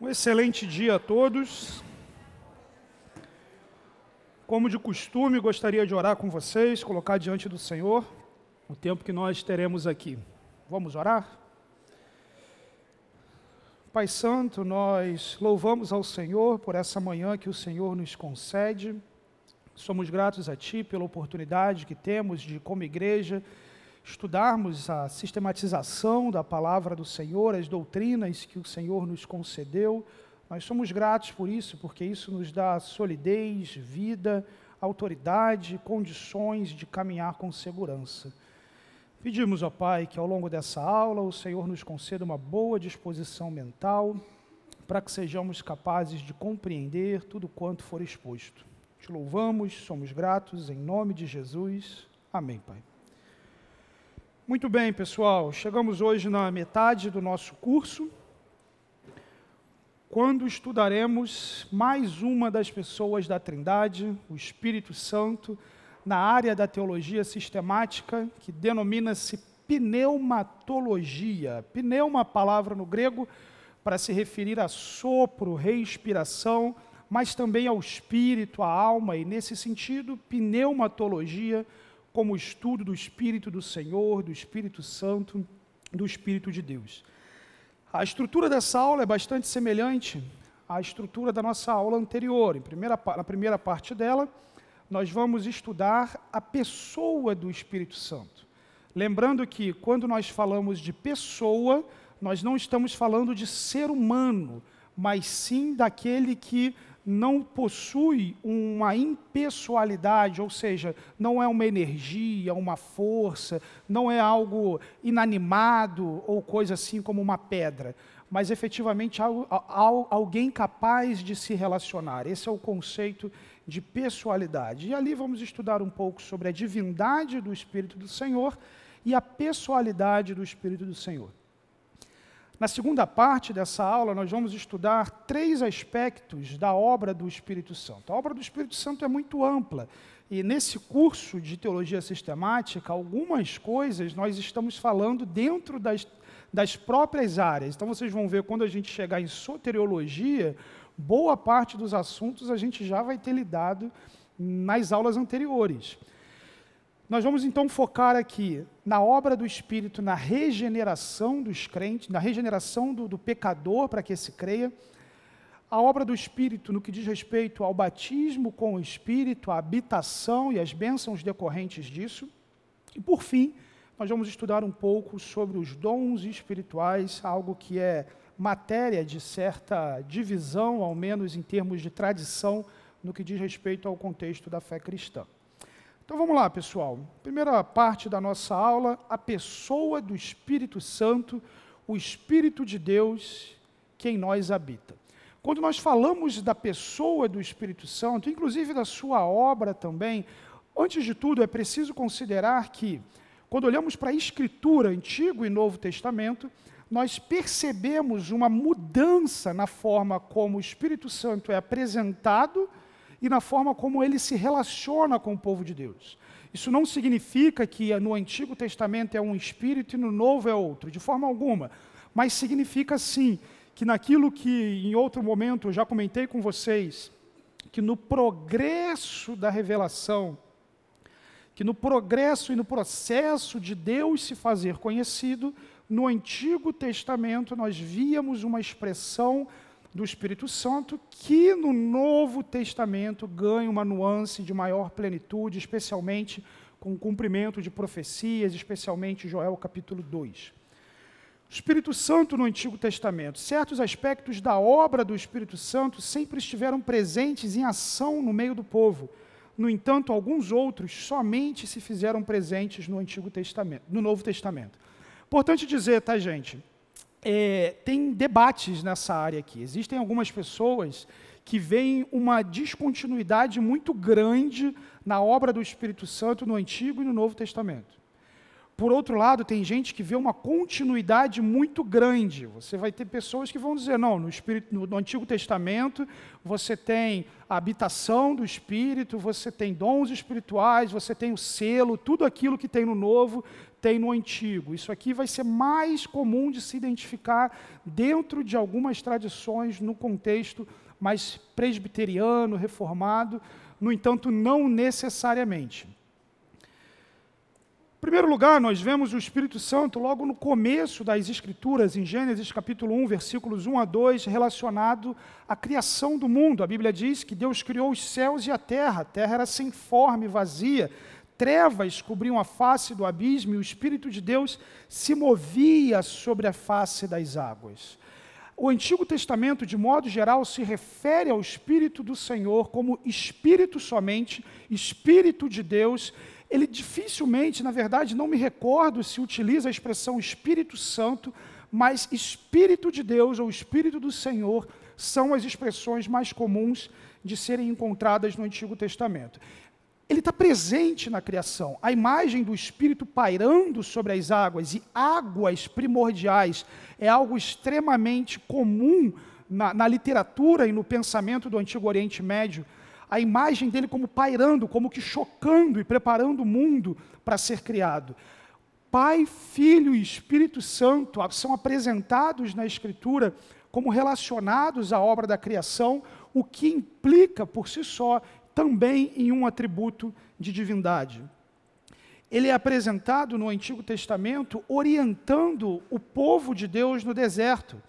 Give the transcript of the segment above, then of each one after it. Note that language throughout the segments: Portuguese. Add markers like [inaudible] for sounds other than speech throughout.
Um excelente dia a todos. Como de costume, gostaria de orar com vocês, colocar diante do Senhor o tempo que nós teremos aqui. Vamos orar? Pai Santo, nós louvamos ao Senhor por essa manhã que o Senhor nos concede. Somos gratos a Ti pela oportunidade que temos de, como igreja, estudarmos a sistematização da palavra do Senhor, as doutrinas que o Senhor nos concedeu. Nós somos gratos por isso, porque isso nos dá solidez, vida, autoridade, condições de caminhar com segurança. Pedimos, ó Pai, que ao longo dessa aula o Senhor nos conceda uma boa disposição mental para que sejamos capazes de compreender tudo quanto for exposto. Te louvamos, somos gratos, em nome de Jesus. Amém, Pai. Muito bem, pessoal, chegamos hoje na metade do nosso curso, quando estudaremos mais uma das pessoas da Trindade, o Espírito Santo, na área da teologia sistemática, que denomina-se pneumatologia. Pneuma, palavra no grego para se referir a sopro, respiração, mas também ao espírito, à alma, e nesse sentido, pneumatologia como o estudo do Espírito do Senhor, do Espírito Santo, do Espírito de Deus. A estrutura dessa aula é bastante semelhante à estrutura da nossa aula anterior. Primeira, na primeira parte dela, nós vamos estudar a pessoa do Espírito Santo. Lembrando que quando nós falamos de pessoa, nós não estamos falando de ser humano, mas sim daquele que não possui uma impessoalidade, ou seja, não é uma energia, uma força, não é algo inanimado ou coisa assim como uma pedra, mas efetivamente alguém capaz de se relacionar. Esse é o conceito de pessoalidade. E ali vamos estudar um pouco sobre a divindade do Espírito do Senhor e a pessoalidade do Espírito do Senhor. Na segunda parte dessa aula, nós vamos estudar três aspectos da obra do Espírito Santo. A obra do Espírito Santo é muito ampla. E nesse curso de teologia sistemática, algumas coisas nós estamos falando dentro das, das próprias áreas. Então vocês vão ver quando a gente chegar em soteriologia, boa parte dos assuntos a gente já vai ter lidado nas aulas anteriores. Nós vamos então focar aqui na obra do Espírito, na regeneração dos crentes, na regeneração do, do pecador para que se creia, a obra do Espírito no que diz respeito ao batismo com o Espírito, a habitação e as bênçãos decorrentes disso, e por fim, nós vamos estudar um pouco sobre os dons espirituais, algo que é matéria de certa divisão, ao menos em termos de tradição, no que diz respeito ao contexto da fé cristã. Então vamos lá, pessoal. Primeira parte da nossa aula, a pessoa do Espírito Santo, o Espírito de Deus que em nós habita. Quando nós falamos da pessoa do Espírito Santo, inclusive da sua obra também, antes de tudo é preciso considerar que, quando olhamos para a Escritura, Antigo e Novo Testamento, nós percebemos uma mudança na forma como o Espírito Santo é apresentado e na forma como ele se relaciona com o povo de Deus. Isso não significa que no Antigo Testamento é um espírito e no Novo é outro, de forma alguma. Mas significa sim que naquilo que em outro momento eu já comentei com vocês, que no progresso da revelação, que no progresso e no processo de Deus se fazer conhecido, no Antigo Testamento nós víamos uma expressão do Espírito Santo, que no Novo Testamento ganha uma nuance de maior plenitude, especialmente com o cumprimento de profecias, especialmente Joel capítulo 2. O Espírito Santo no Antigo Testamento, certos aspectos da obra do Espírito Santo sempre estiveram presentes em ação no meio do povo. No entanto, alguns outros somente se fizeram presentes no Antigo Testamento, no Novo Testamento. Importante dizer, tá, gente? É, tem debates nessa área aqui. Existem algumas pessoas que veem uma descontinuidade muito grande na obra do Espírito Santo no Antigo e no Novo Testamento. Por outro lado, tem gente que vê uma continuidade muito grande. Você vai ter pessoas que vão dizer, não, no, Espírito, no, Antigo Testamento você tem a habitação do Espírito, você tem dons espirituais, você tem o selo, tudo aquilo que tem no Novo tem no Antigo. Isso aqui vai ser mais comum de se identificar dentro de algumas tradições no contexto mais presbiteriano, reformado, no entanto, não necessariamente. Em primeiro lugar, nós vemos o Espírito Santo logo no começo das Escrituras, em Gênesis capítulo 1, versículos 1 a 2, relacionado à criação do mundo. A Bíblia diz que Deus criou os céus e a terra, a terra era sem forma e vazia, trevas cobriam a face do abismo e o Espírito de Deus se movia sobre a face das águas. O Antigo Testamento, de modo geral, se refere ao Espírito do Senhor como Espírito somente, Espírito de Deus, ele dificilmente, na verdade, não me recordo se utiliza a expressão Espírito Santo, mas Espírito de Deus ou Espírito do Senhor são as expressões mais comuns de serem encontradas no Antigo Testamento. Ele está presente na criação. A imagem do Espírito pairando sobre as águas e águas primordiais é algo extremamente comum na, na literatura e no pensamento do Antigo Oriente Médio a imagem dele como pairando, como que chocando e preparando o mundo para ser criado. Pai, Filho e Espírito Santo são apresentados na Escritura como relacionados à obra da criação, o que implica por si só também em um atributo de divindade. Ele é apresentado no Antigo Testamento orientando o povo de Deus no deserto.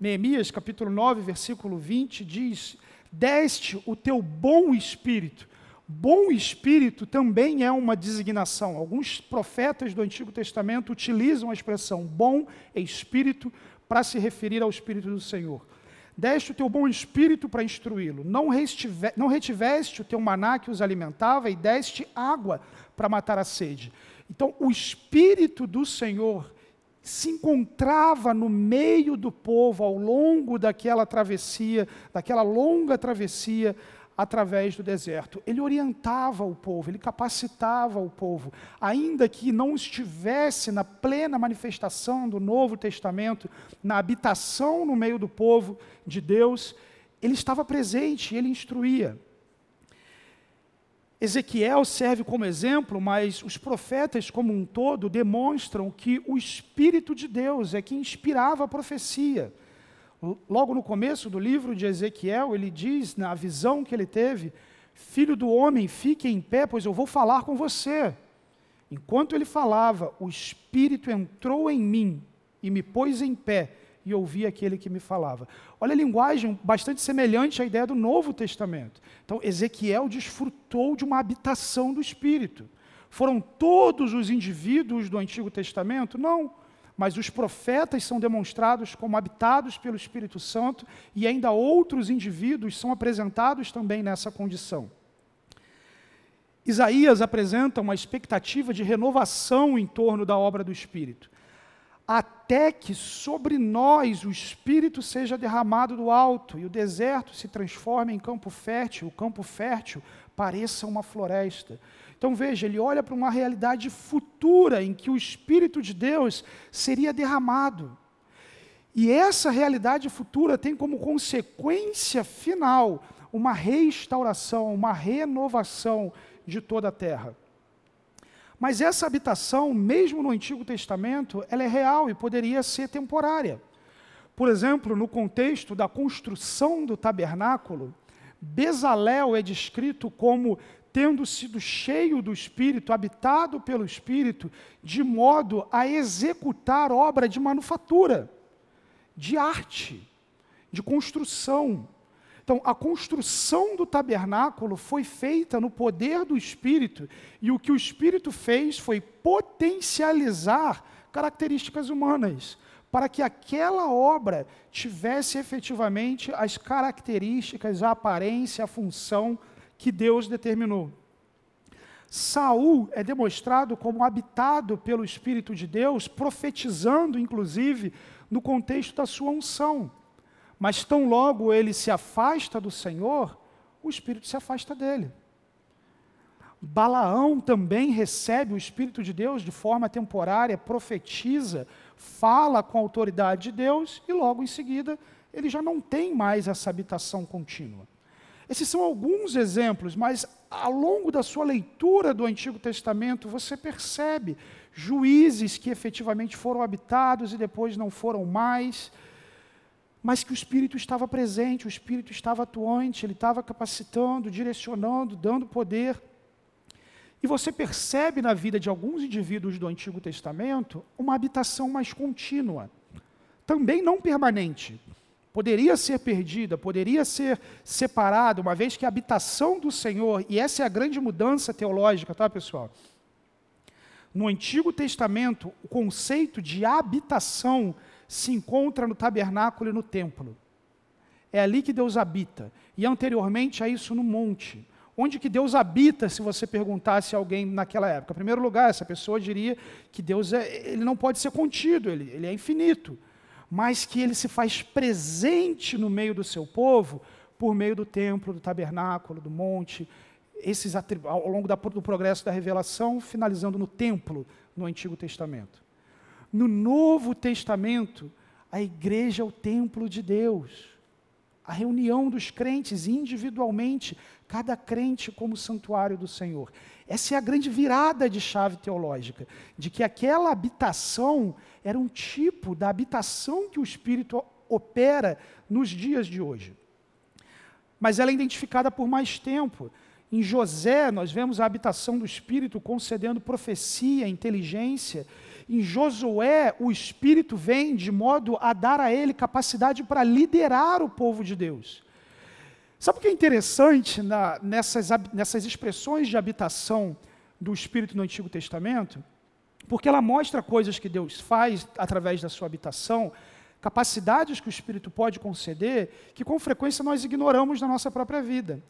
Neemias capítulo 9, versículo 20 diz: deste o teu bom espírito. Bom espírito também é uma designação. Alguns profetas do Antigo Testamento utilizam a expressão bom espírito para se referir ao Espírito do Senhor. Deste o teu bom espírito para instruí-lo. Não, não retiveste o teu maná que os alimentava e deste água para matar a sede. Então, o Espírito do Senhor se encontrava no meio do povo ao longo daquela travessia, daquela longa travessia através do deserto. Ele orientava o povo, ele capacitava o povo, ainda que não estivesse na plena manifestação do Novo Testamento, na habitação no meio do povo de Deus, ele estava presente, ele instruía. Ezequiel serve como exemplo, mas os profetas como um todo demonstram que o Espírito de Deus é que inspirava a profecia. Logo no começo do livro de Ezequiel, ele diz, na visão que ele teve: Filho do homem, fique em pé, pois eu vou falar com você. Enquanto ele falava, o Espírito entrou em mim e me pôs em pé e ouvi aquele que me falava. Olha a linguagem bastante semelhante à ideia do Novo Testamento. Então, Ezequiel desfrutou de uma habitação do Espírito. Foram todos os indivíduos do Antigo Testamento? Não. Mas os profetas são demonstrados como habitados pelo Espírito Santo e ainda outros indivíduos são apresentados também nessa condição. Isaías apresenta uma expectativa de renovação em torno da obra do Espírito até que sobre nós o Espírito seja derramado do alto e o deserto se transforme em campo fértil, o campo fértil pareça uma floresta. Então veja, ele olha para uma realidade futura em que o Espírito de Deus seria derramado. E essa realidade futura tem como consequência final uma restauração, uma renovação de toda a terra. Mas essa habitação, mesmo no Antigo Testamento, ela é real e poderia ser temporária. Por exemplo, no contexto da construção do tabernáculo, Bezalel é descrito como tendo sido cheio do Espírito, habitado pelo Espírito, de modo a executar obra de manufatura, de arte, de construção. Então, a construção do tabernáculo foi feita no poder do Espírito, e o que o Espírito fez foi potencializar características humanas, para que aquela obra tivesse efetivamente as características, a aparência, a função que Deus determinou. Saul é demonstrado como habitado pelo Espírito de Deus, profetizando, inclusive, no contexto da sua unção. Mas tão logo ele se afasta do Senhor, o Espírito se afasta dele. Balaão também recebe o Espírito de Deus de forma temporária, profetiza, fala com a autoridade de Deus e logo em seguida ele já não tem mais essa habitação contínua. Esses são alguns exemplos, mas ao longo da sua leitura do Antigo Testamento você percebe juízes que efetivamente foram habitados e depois não foram mais, mas que o Espírito estava presente, o Espírito estava atuante, ele estava capacitando, direcionando, dando poder. E você percebe na vida de alguns indivíduos do Antigo Testamento uma habitação mais contínua, também não permanente. Poderia ser perdida, poderia ser separada, uma vez que a habitação do Senhor, e essa é a grande mudança teológica, tá, pessoal? No Antigo Testamento, o conceito de habitação se encontra no tabernáculo e no templo. É ali que Deus habita. E anteriormente a isso no monte. Onde que Deus habita, se você perguntasse a alguém naquela época? Em primeiro lugar, essa pessoa diria que Deus é, ele não pode ser contido, ele, ele é infinito. Mas que ele se faz presente no meio do seu povo por meio do templo, do tabernáculo, do monte, esses ao longo da, do progresso da revelação, finalizando no templo no Antigo Testamento. No Novo Testamento, a igreja é o templo de Deus. A reunião dos crentes individualmente, cada crente como santuário do Senhor. Essa é a grande virada de chave teológica, de que aquela habitação era um tipo da habitação que o Espírito opera nos dias de hoje. Mas ela é identificada por mais tempo. Em José, nós vemos a habitação do Espírito concedendo profecia, inteligência. Em Josué, o Espírito vem de modo a dar a ele capacidade para liderar o povo de Deus. Sabe o que é interessante na, nessas, nessas expressões de habitação do Espírito no Antigo Testamento? Porque ela mostra coisas que Deus faz através da sua habitação, capacidades que o Espírito pode conceder, que com frequência nós ignoramos na nossa própria vida.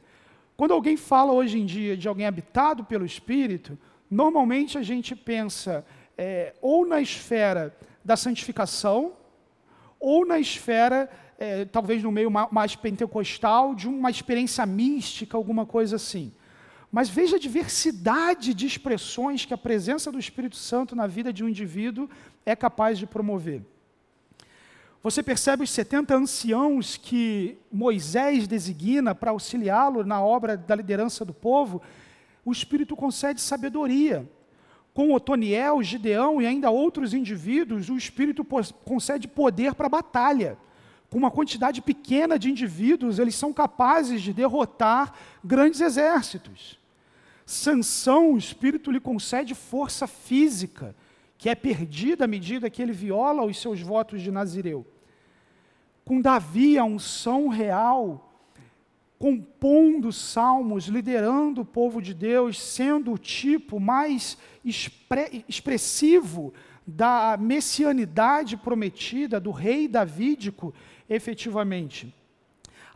Quando alguém fala hoje em dia de alguém habitado pelo Espírito, normalmente a gente pensa é, ou na esfera da santificação, ou na esfera, é, talvez no meio mais pentecostal, de uma experiência mística, alguma coisa assim. Mas veja a diversidade de expressões que a presença do Espírito Santo na vida de um indivíduo é capaz de promover. Você percebe os 70 anciãos que Moisés designa para auxiliá-lo na obra da liderança do povo? O Espírito concede sabedoria. Com Otoniel, Gideão e ainda outros indivíduos, o Espírito concede poder para a batalha. Com uma quantidade pequena de indivíduos, eles são capazes de derrotar grandes exércitos. Sansão, o Espírito lhe concede força física, que é perdida à medida que ele viola os seus votos de Nazireu com Davi a unção real, compondo salmos, liderando o povo de Deus, sendo o tipo mais expre expressivo da messianidade prometida do rei davídico, efetivamente.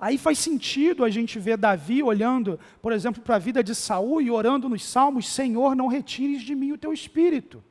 Aí faz sentido a gente ver Davi olhando, por exemplo, para a vida de Saul e orando nos salmos: Senhor, não retires de mim o teu espírito.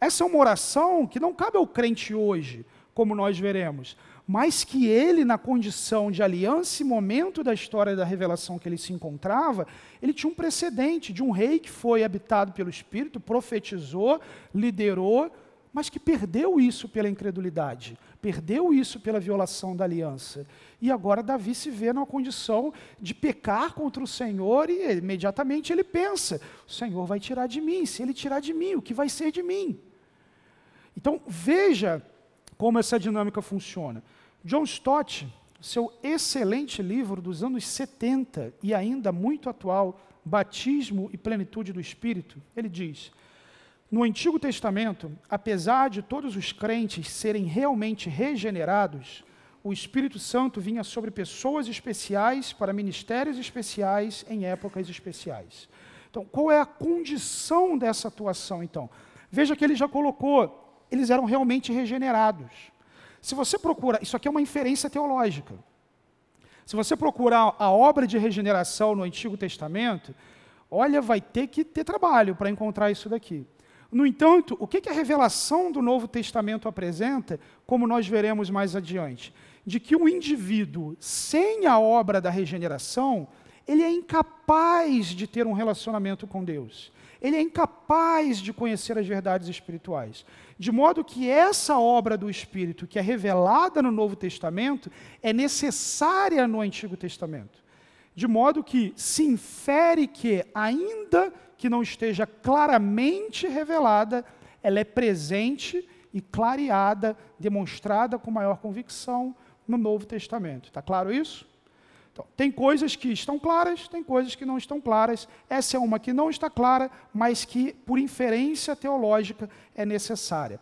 Essa é uma oração que não cabe ao crente hoje, como nós veremos, mas que ele, na condição de aliança e momento da história da revelação que ele se encontrava, ele tinha um precedente de um rei que foi habitado pelo Espírito, profetizou, liderou, mas que perdeu isso pela incredulidade, perdeu isso pela violação da aliança. E agora Davi se vê numa condição de pecar contra o Senhor e imediatamente ele pensa: o Senhor vai tirar de mim, se ele tirar de mim, o que vai ser de mim? Então veja como essa dinâmica funciona. John Stott, seu excelente livro dos anos 70 e ainda muito atual, Batismo e Plenitude do Espírito, ele diz: No Antigo Testamento, apesar de todos os crentes serem realmente regenerados, o Espírito Santo vinha sobre pessoas especiais para ministérios especiais em épocas especiais. Então, qual é a condição dessa atuação, então? Veja que ele já colocou, eles eram realmente regenerados. Se você procura, isso aqui é uma inferência teológica. Se você procurar a obra de regeneração no Antigo Testamento, olha, vai ter que ter trabalho para encontrar isso daqui. No entanto, o que a revelação do Novo Testamento apresenta, como nós veremos mais adiante? De que o indivíduo, sem a obra da regeneração, ele é incapaz de ter um relacionamento com Deus. Ele é incapaz de conhecer as verdades espirituais. De modo que essa obra do Espírito, que é revelada no Novo Testamento, é necessária no Antigo Testamento. De modo que se infere que, ainda que não esteja claramente revelada, ela é presente e clareada, demonstrada com maior convicção no Novo Testamento. Está claro isso? Então, tem coisas que estão claras, tem coisas que não estão claras. Essa é uma que não está clara, mas que, por inferência teológica, é necessária.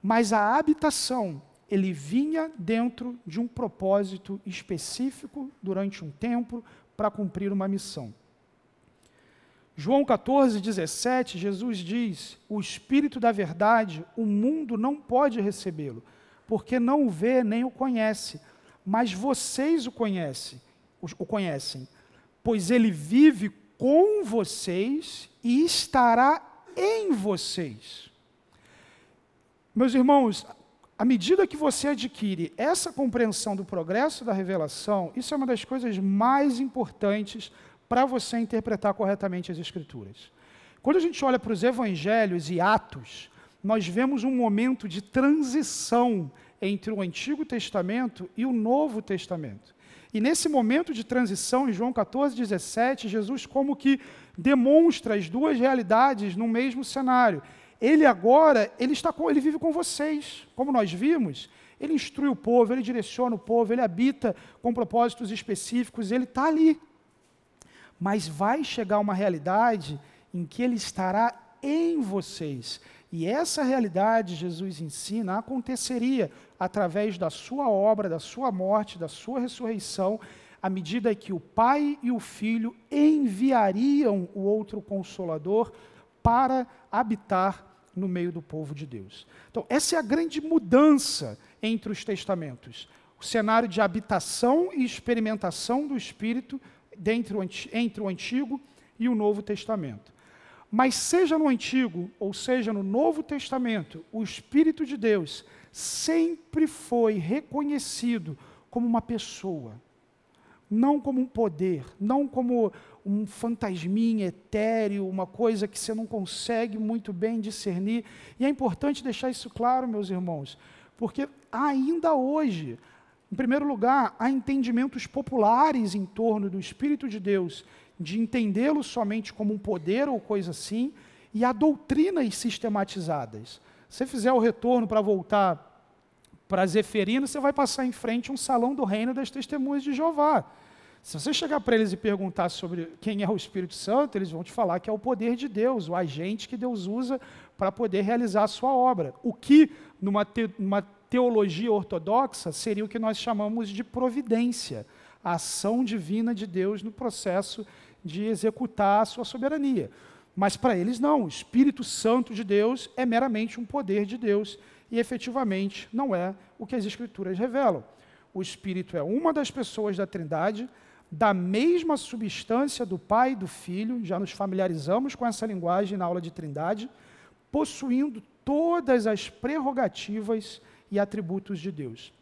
Mas a habitação, ele vinha dentro de um propósito específico durante um tempo para cumprir uma missão. João 14, 17, Jesus diz: O Espírito da Verdade, o mundo não pode recebê-lo, porque não o vê nem o conhece, mas vocês o conhecem o conhecem, pois ele vive com vocês e estará em vocês. Meus irmãos, à medida que você adquire essa compreensão do progresso da revelação, isso é uma das coisas mais importantes para você interpretar corretamente as Escrituras. Quando a gente olha para os evangelhos e atos, nós vemos um momento de transição entre o Antigo Testamento e o Novo Testamento. E nesse momento de transição, em João 14, 17, Jesus como que demonstra as duas realidades no mesmo cenário. Ele agora, ele está com, ele vive com vocês, como nós vimos. Ele instrui o povo, ele direciona o povo, ele habita com propósitos específicos, ele está ali. Mas vai chegar uma realidade em que ele estará em vocês. E essa realidade, Jesus ensina, aconteceria através da sua obra, da sua morte, da sua ressurreição, à medida que o Pai e o Filho enviariam o outro consolador para habitar no meio do povo de Deus. Então, essa é a grande mudança entre os testamentos. O cenário de habitação e experimentação do Espírito entre o Antigo e o Novo Testamento. Mas seja no Antigo ou seja no Novo Testamento, o Espírito de Deus sempre foi reconhecido como uma pessoa, não como um poder, não como um fantasminha etéreo, uma coisa que você não consegue muito bem discernir. E é importante deixar isso claro, meus irmãos, porque ainda hoje, em primeiro lugar, há entendimentos populares em torno do Espírito de Deus de entendê-lo somente como um poder ou coisa assim, e há doutrinas sistematizadas. Se você fizer o retorno para voltar para Zeferino, você vai passar em frente um salão do reino das testemunhas de Jeová. Se você chegar para eles e perguntar sobre quem é o Espírito Santo, eles vão te falar que é o poder de Deus, o agente que Deus usa para poder realizar a sua obra. O que, numa, te, numa teologia ortodoxa, seria o que nós chamamos de providência, a ação divina de Deus no processo de executar a sua soberania. Mas para eles não, o Espírito Santo de Deus é meramente um poder de Deus e efetivamente não é o que as Escrituras revelam. O Espírito é uma das pessoas da Trindade, da mesma substância do Pai e do Filho, já nos familiarizamos com essa linguagem na aula de Trindade, possuindo todas as prerrogativas e atributos de Deus.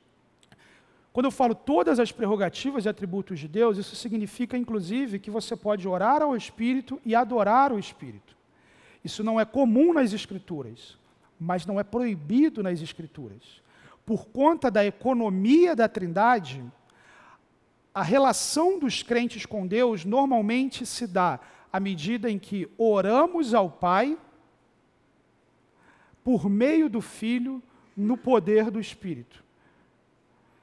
Quando eu falo todas as prerrogativas e atributos de Deus, isso significa, inclusive, que você pode orar ao Espírito e adorar o Espírito. Isso não é comum nas Escrituras, mas não é proibido nas Escrituras. Por conta da economia da Trindade, a relação dos crentes com Deus normalmente se dá à medida em que oramos ao Pai por meio do Filho no poder do Espírito.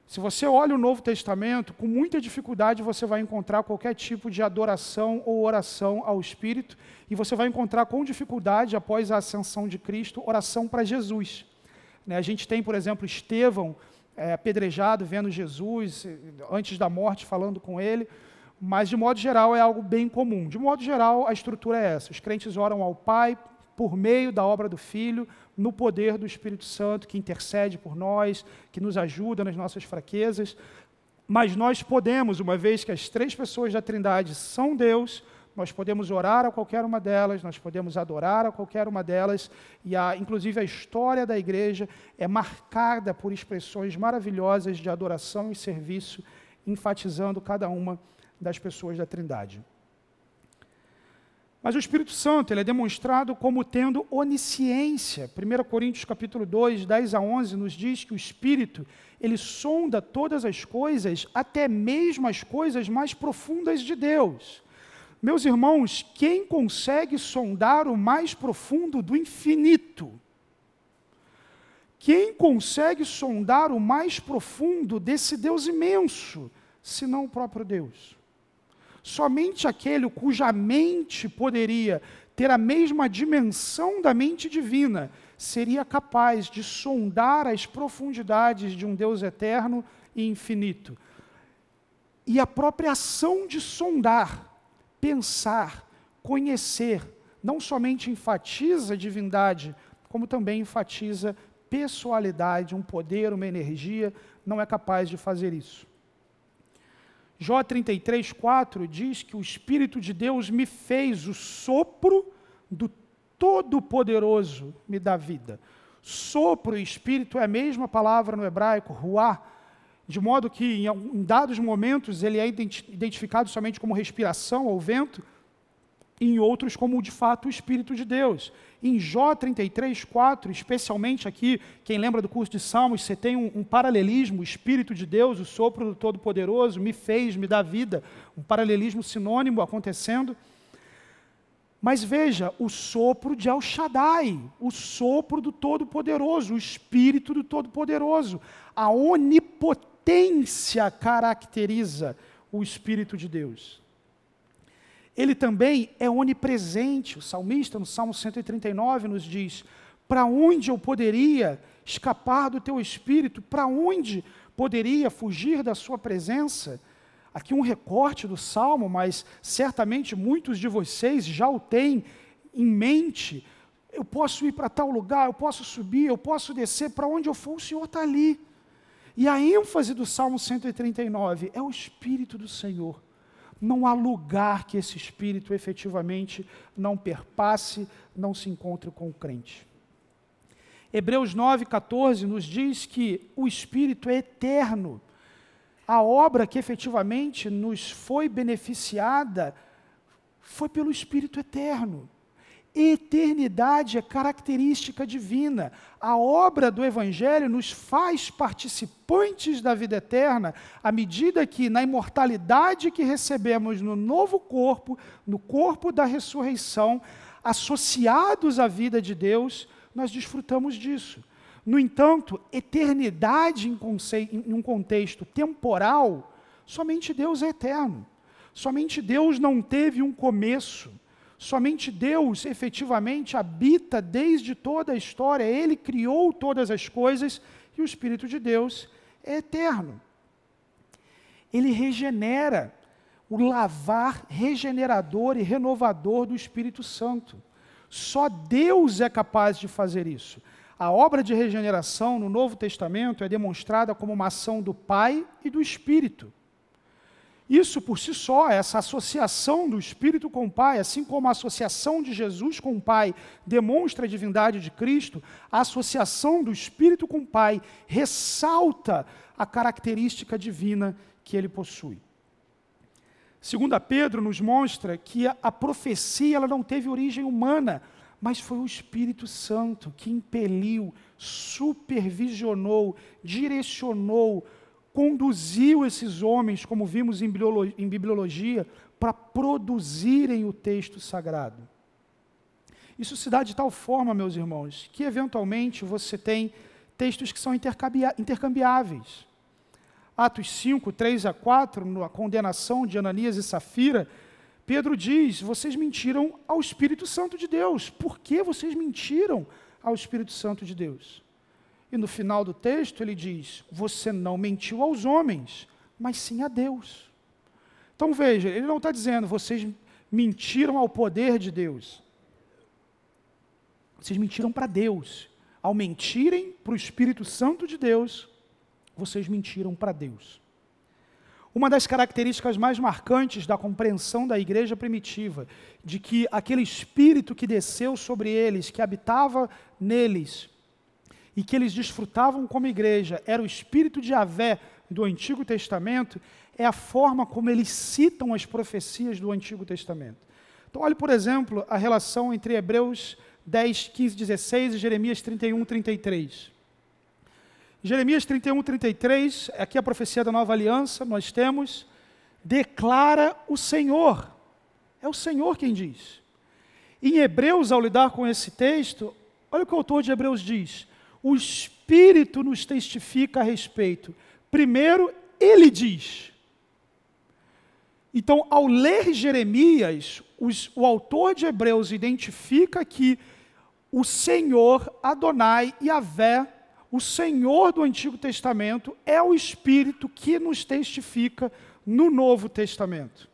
Se você olha o Novo Testamento, com muita dificuldade você vai encontrar qualquer tipo de adoração ou oração ao Espírito, e você vai encontrar com dificuldade, após a ascensão de Cristo, oração para Jesus. Né, a gente tem, por exemplo, Estevão é, apedrejado, vendo Jesus, antes da morte, falando com ele, mas de modo geral é algo bem comum. De modo geral, a estrutura é essa: os crentes oram ao Pai por meio da obra do Filho, no poder do Espírito Santo que intercede por nós, que nos ajuda nas nossas fraquezas. Mas nós podemos, uma vez que as três pessoas da Trindade são Deus, nós podemos orar a qualquer uma delas, nós podemos adorar a qualquer uma delas, e a, inclusive a história da igreja é marcada por expressões maravilhosas de adoração e serviço, enfatizando cada uma das pessoas da Trindade. Mas o Espírito Santo ele é demonstrado como tendo onisciência. 1 Coríntios capítulo 2, 10 a 11 nos diz que o Espírito ele sonda todas as coisas, até mesmo as coisas mais profundas de Deus. Meus irmãos, quem consegue sondar o mais profundo do infinito? Quem consegue sondar o mais profundo desse Deus imenso, senão o próprio Deus? Somente aquele cuja mente poderia ter a mesma dimensão da mente divina seria capaz de sondar as profundidades de um Deus eterno e infinito. E a própria ação de sondar, pensar, conhecer, não somente enfatiza a divindade, como também enfatiza pessoalidade, um poder, uma energia, não é capaz de fazer isso. Jó 33, 4 diz que o Espírito de Deus me fez o sopro do Todo-Poderoso me dá vida. Sopro e espírito é a mesma palavra no hebraico, ruá, de modo que em, dados momentos ele é identificado somente como respiração ou vento, em outros como de fato o Espírito de Deus. Em Jó 33, 4, especialmente aqui, quem lembra do curso de Salmos, você tem um, um paralelismo, o Espírito de Deus, o sopro do Todo-Poderoso, me fez, me dá vida, um paralelismo sinônimo acontecendo. Mas veja, o sopro de El Shaddai, o sopro do Todo-Poderoso, o Espírito do Todo-Poderoso. A onipotência caracteriza o Espírito de Deus. Ele também é onipresente. O salmista, no Salmo 139, nos diz: Para onde eu poderia escapar do teu Espírito? Para onde poderia fugir da Sua presença? aqui um recorte do salmo, mas certamente muitos de vocês já o têm em mente. Eu posso ir para tal lugar, eu posso subir, eu posso descer, para onde eu for, o Senhor está ali. E a ênfase do Salmo 139 é o Espírito do Senhor. Não há lugar que esse Espírito efetivamente não perpasse, não se encontre com o crente. Hebreus 9,14 nos diz que o Espírito é eterno a obra que efetivamente nos foi beneficiada foi pelo Espírito Eterno. Eternidade é característica divina. A obra do Evangelho nos faz participantes da vida eterna, à medida que, na imortalidade que recebemos no novo corpo, no corpo da ressurreição, associados à vida de Deus, nós desfrutamos disso. No entanto, eternidade em, um contexto temporal, somente Deus é eterno. Somente Deus não teve um começo. Somente Deus efetivamente habita desde toda a história. Ele criou todas as coisas e o Espírito de Deus é eterno. Ele regenera o lavar regenerador e renovador do Espírito Santo. Só Deus é capaz de fazer isso. A obra de regeneração no Novo Testamento é demonstrada como uma ação do Pai e do Espírito. Isso por si só, essa associação do Espírito com o Pai, assim como a associação de Jesus com o Pai demonstra a divindade de Cristo, a associação do Espírito com o Pai ressalta a característica divina que ele possui. Segunda Pedro nos mostra que a, profecia ela não teve origem humana, mas foi o Espírito Santo que impeliu, supervisionou, direcionou, conduziu esses homens, como vimos em bibliologia, para produzirem o texto sagrado. Isso se dá de tal forma, meus irmãos, que eventualmente você tem textos que são intercambiáveis. Atos 5, 3 a 4, na condenação de Ananias e Safira, Pedro diz: vocês mentiram ao Espírito Santo de Deus. Por que vocês mentiram ao Espírito Santo de Deus? E no final do texto ele diz: você não mentiu aos homens, mas sim a Deus. Então veja, ele não está dizendo vocês mentiram ao poder de Deus. Vocês mentiram para Deus. Ao mentirem para o Espírito Santo de Deus, vocês mentiram para Deus. Uma das características mais marcantes da compreensão da igreja primitiva, de que aquele espírito que desceu sobre eles, que habitava neles, e que eles desfrutavam como igreja, era o espírito de Avé do Antigo Testamento, é a forma como eles citam as profecias do Antigo Testamento. Então, olhe, por exemplo, a relação entre Hebreus 10, 15, 16 e Jeremias 31, 33. Jeremias 31, 33, aqui a profecia da nova aliança, nós temos, declara o Senhor. É o Senhor quem diz. Em Hebreus, ao lidar com esse texto, olha o que o autor de Hebreus diz: o Espírito nos testifica a respeito? Primeiro, ele diz. Então, ao ler Jeremias, os, o autor de Hebreus identifica que o Senhor, Adonai e Avé, o Senhor do Antigo Testamento, é o Espírito que nos testifica no Novo Testamento.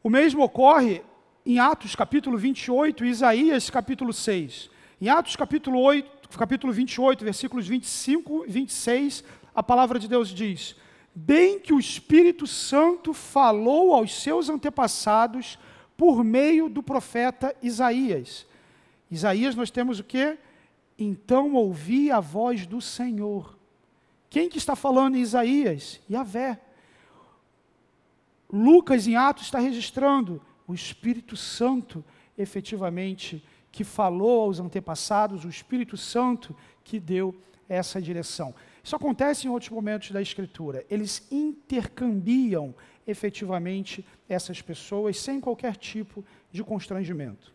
O mesmo ocorre em Atos capítulo 28 e Isaías capítulo 6. Em Atos capítulo, 8, capítulo 28, versículos 25 e 26, a palavra de Deus diz: Bem que o Espírito Santo falou aos seus antepassados por meio do profeta Isaías. Isaías, nós temos o que? Então ouvi a voz do Senhor. Quem que está falando em Isaías? Yahvé. Lucas, em Atos, está registrando o Espírito Santo, efetivamente, que falou aos antepassados, o Espírito Santo que deu essa direção. Isso acontece em outros momentos da Escritura. Eles intercambiam efetivamente essas pessoas sem qualquer tipo de constrangimento.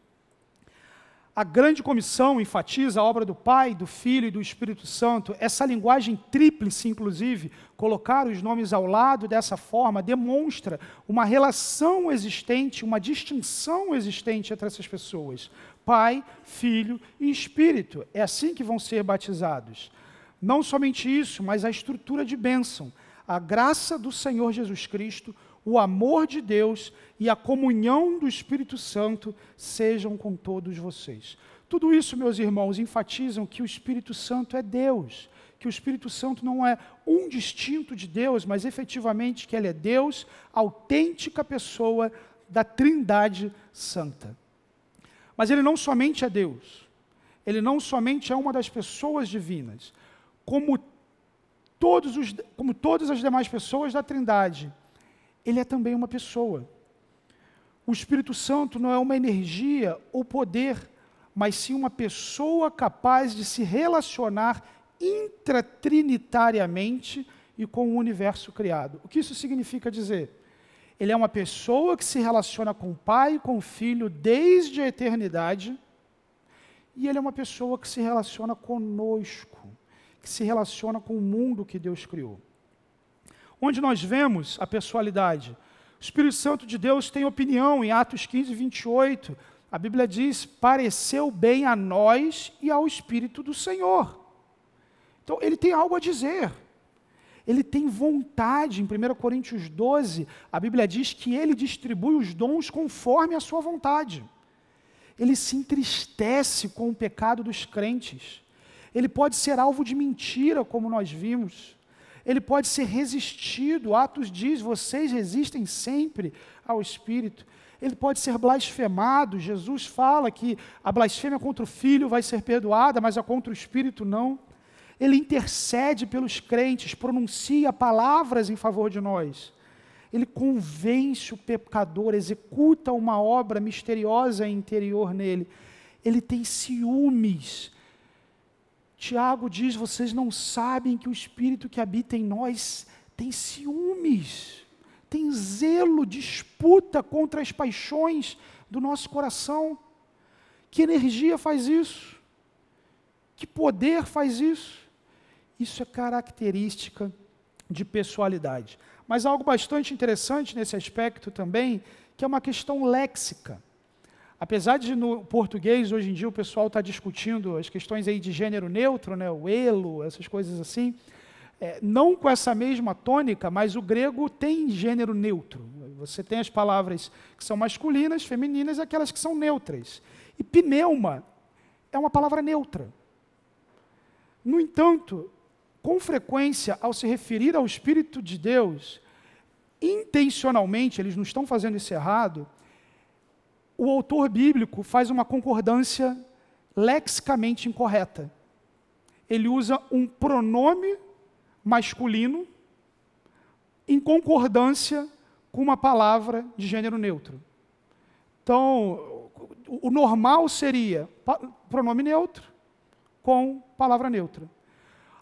A grande comissão enfatiza a obra do Pai, do Filho e do Espírito Santo. Essa linguagem tríplice, inclusive, colocar os nomes ao lado dessa forma, demonstra uma relação existente, uma distinção existente entre essas pessoas. Pai, Filho e Espírito. É assim que vão ser batizados. Não somente isso, mas a estrutura de bênção. A graça do Senhor Jesus Cristo, o amor de Deus e a comunhão do Espírito Santo sejam com todos vocês. Tudo isso, meus irmãos, enfatizam que o Espírito Santo é Deus, que o Espírito Santo não é um distinto de Deus, mas efetivamente que ele é Deus, autêntica pessoa da Trindade Santa. Mas ele não somente é Deus, ele não somente é uma das pessoas divinas, como, todos os, como todas as demais pessoas da Trindade, ele é também uma pessoa. O Espírito Santo não é uma energia ou poder, mas sim uma pessoa capaz de se relacionar intratrinitariamente e com o universo criado. O que isso significa dizer? Ele é uma pessoa que se relaciona com o Pai e com o Filho desde a eternidade, e ele é uma pessoa que se relaciona conosco, que se relaciona com o mundo que Deus criou onde nós vemos a pessoalidade. O Espírito Santo de Deus tem opinião, em Atos 15, 28. A Bíblia diz: pareceu bem a nós e ao Espírito do Senhor. Então, ele tem algo a dizer. Ele tem vontade. Em 1 Coríntios 12, a Bíblia diz que ele distribui os dons conforme a sua vontade. Ele se entristece com o pecado dos crentes. Ele pode ser alvo de mentira, como nós vimos ele pode ser resistido. Atos diz: vocês resistem sempre ao Espírito. Ele pode ser blasfemado. Jesus fala que a blasfêmia contra o Filho vai ser perdoada, mas a contra o Espírito não. Ele intercede pelos crentes, pronuncia palavras em favor de nós. Ele convence o pecador, executa uma obra misteriosa interior nele. Ele tem ciúmes Tiago diz: vocês não sabem que o Espírito que habita em nós tem ciúmes, tem zelo, disputa contra as paixões do nosso coração. Que energia faz isso? Que poder faz isso? Isso é característica de pessoalidade. Mas algo bastante interessante nesse aspecto também, que é uma questão léxica. Apesar de no português, hoje em dia, o pessoal está discutindo as questões aí de gênero neutro, né, o elo, essas coisas assim, é, não com essa mesma tônica, mas o grego tem gênero neutro. Você tem as palavras que são masculinas, femininas aquelas que são neutras. E pneuma é uma palavra neutra. No entanto, com frequência, ao se referir ao Espírito de Deus, intencionalmente, eles não estão fazendo isso errado, o autor bíblico faz uma concordância lexicamente incorreta. Ele usa um pronome masculino em concordância com uma palavra de gênero neutro. Então, o normal seria pronome neutro com palavra neutra.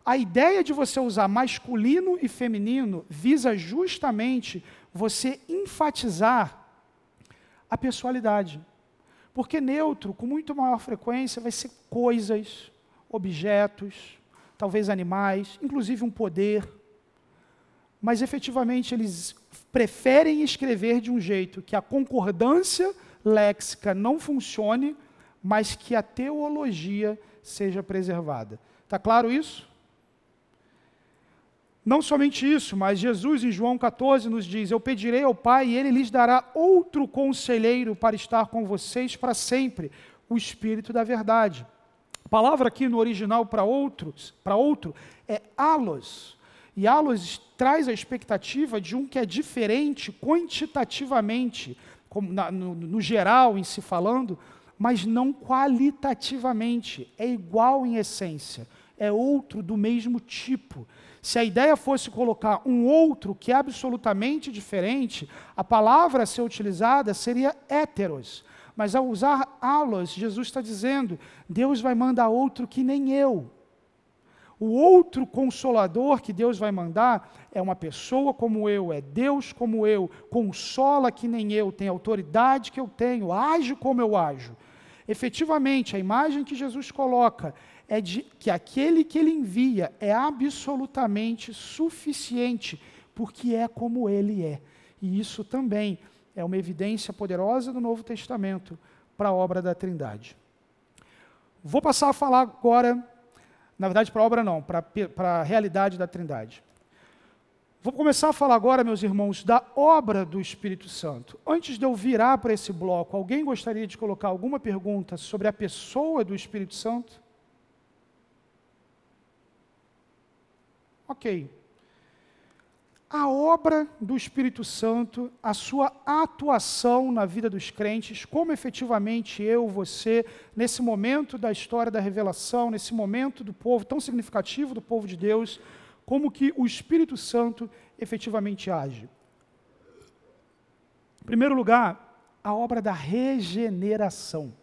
A ideia de você usar masculino e feminino visa justamente você enfatizar a pessoalidade. Porque neutro, com muito maior frequência, vai ser coisas, objetos, talvez animais, inclusive um poder. Mas efetivamente eles preferem escrever de um jeito que a concordância léxica não funcione, mas que a teologia seja preservada. Está claro isso? Não somente isso, mas Jesus em João 14 nos diz: Eu pedirei ao Pai e ele lhes dará outro conselheiro para estar com vocês para sempre, o Espírito da Verdade. A palavra aqui no original para outros, para outro, é alos. E alos traz a expectativa de um que é diferente quantitativamente, na, no, no geral em se falando, mas não qualitativamente. É igual em essência, é outro do mesmo tipo. Se a ideia fosse colocar um outro que é absolutamente diferente, a palavra a ser utilizada seria héteros. Mas ao usar alos, Jesus está dizendo: Deus vai mandar outro que nem eu. O outro consolador que Deus vai mandar é uma pessoa como eu, é Deus como eu, consola que nem eu, tem autoridade que eu tenho, age como eu ajo. Efetivamente, a imagem que Jesus coloca é de que aquele que ele envia é absolutamente suficiente, porque é como ele é. E isso também é uma evidência poderosa do Novo Testamento para a obra da Trindade. Vou passar a falar agora, na verdade, para a obra não, para, a realidade da Trindade. Vou começar a falar agora, meus irmãos, da obra do Espírito Santo. Antes de eu virar para esse bloco, alguém gostaria de colocar alguma pergunta sobre a pessoa do Espírito Santo? Ok. A obra do Espírito Santo, a sua atuação na vida dos crentes, como efetivamente eu, você, nesse momento da história da revelação, nesse momento do povo, tão significativo do povo de Deus, como que o Espírito Santo efetivamente age. Em primeiro lugar, a obra da regeneração.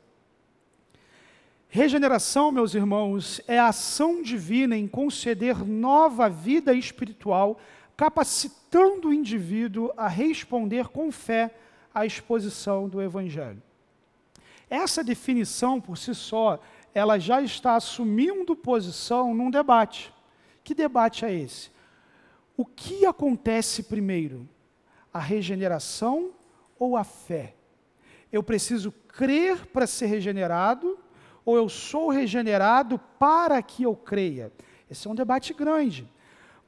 Regeneração, meus irmãos, é a ação divina em conceder nova vida espiritual, capacitando o indivíduo a responder com fé à exposição do Evangelho. Essa definição, por si só, ela já está assumindo posição num debate. Que debate é esse? O que acontece primeiro? A regeneração ou a fé? Eu preciso crer para ser regenerado ou eu sou regenerado para que eu creia? Esse é um debate grande.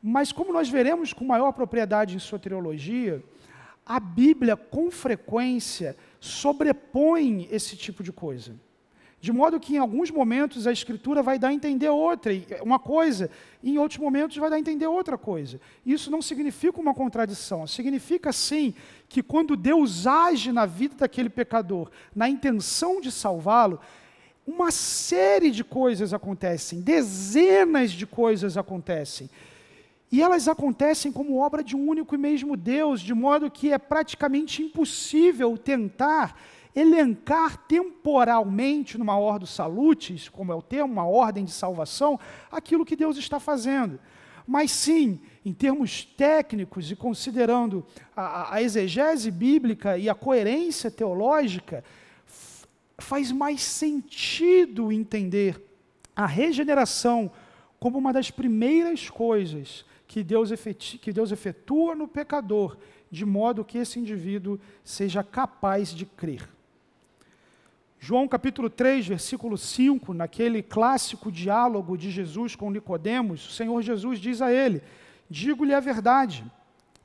Mas, como nós veremos com maior propriedade em soteriologia, a Bíblia, com frequência, sobrepõe esse tipo de coisa. De modo que, em alguns momentos, a Escritura vai dar a entender outra, uma coisa, e em outros momentos vai dar a entender outra coisa. Isso não significa uma contradição. Significa, sim, que quando Deus age na vida daquele pecador, na intenção de salvá-lo, uma série de coisas acontecem, dezenas de coisas acontecem. E elas acontecem como obra de um único e mesmo Deus, de modo que é praticamente impossível tentar elencar temporalmente, numa ordem salutis, como é o termo, uma ordem de salvação, aquilo que Deus está fazendo. Mas sim, em termos técnicos e considerando a, a exegese bíblica e a coerência teológica, faz mais sentido entender a regeneração como uma das primeiras coisas que Deus, que Deus efetua no pecador, de modo que esse indivíduo seja capaz de crer. João capítulo 3, versículo 5, naquele clássico diálogo de Jesus com Nicodemos, o Senhor Jesus diz a ele: Digo-lhe a verdade,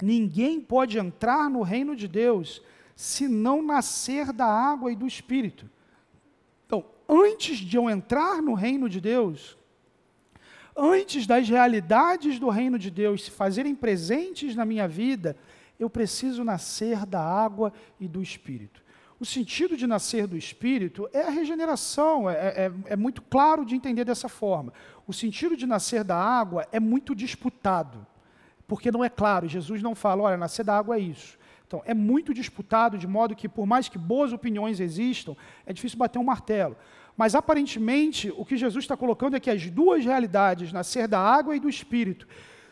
ninguém pode entrar no reino de Deus se não nascer da água e do espírito antes de eu entrar no reino de Deus, antes das realidades do reino de Deus se fazerem presentes na minha vida, eu preciso nascer da água e do Espírito. O sentido de nascer do Espírito é a regeneração, é, é, é, muito claro de entender dessa forma. O sentido de nascer da água é muito disputado, porque não é claro, Jesus não fala, olha, nascer da água é isso. Então, é muito disputado, de modo que, por mais que boas opiniões existam, é difícil bater um martelo. Mas aparentemente, o que Jesus está colocando é que as duas realidades, nascer da água e do espírito,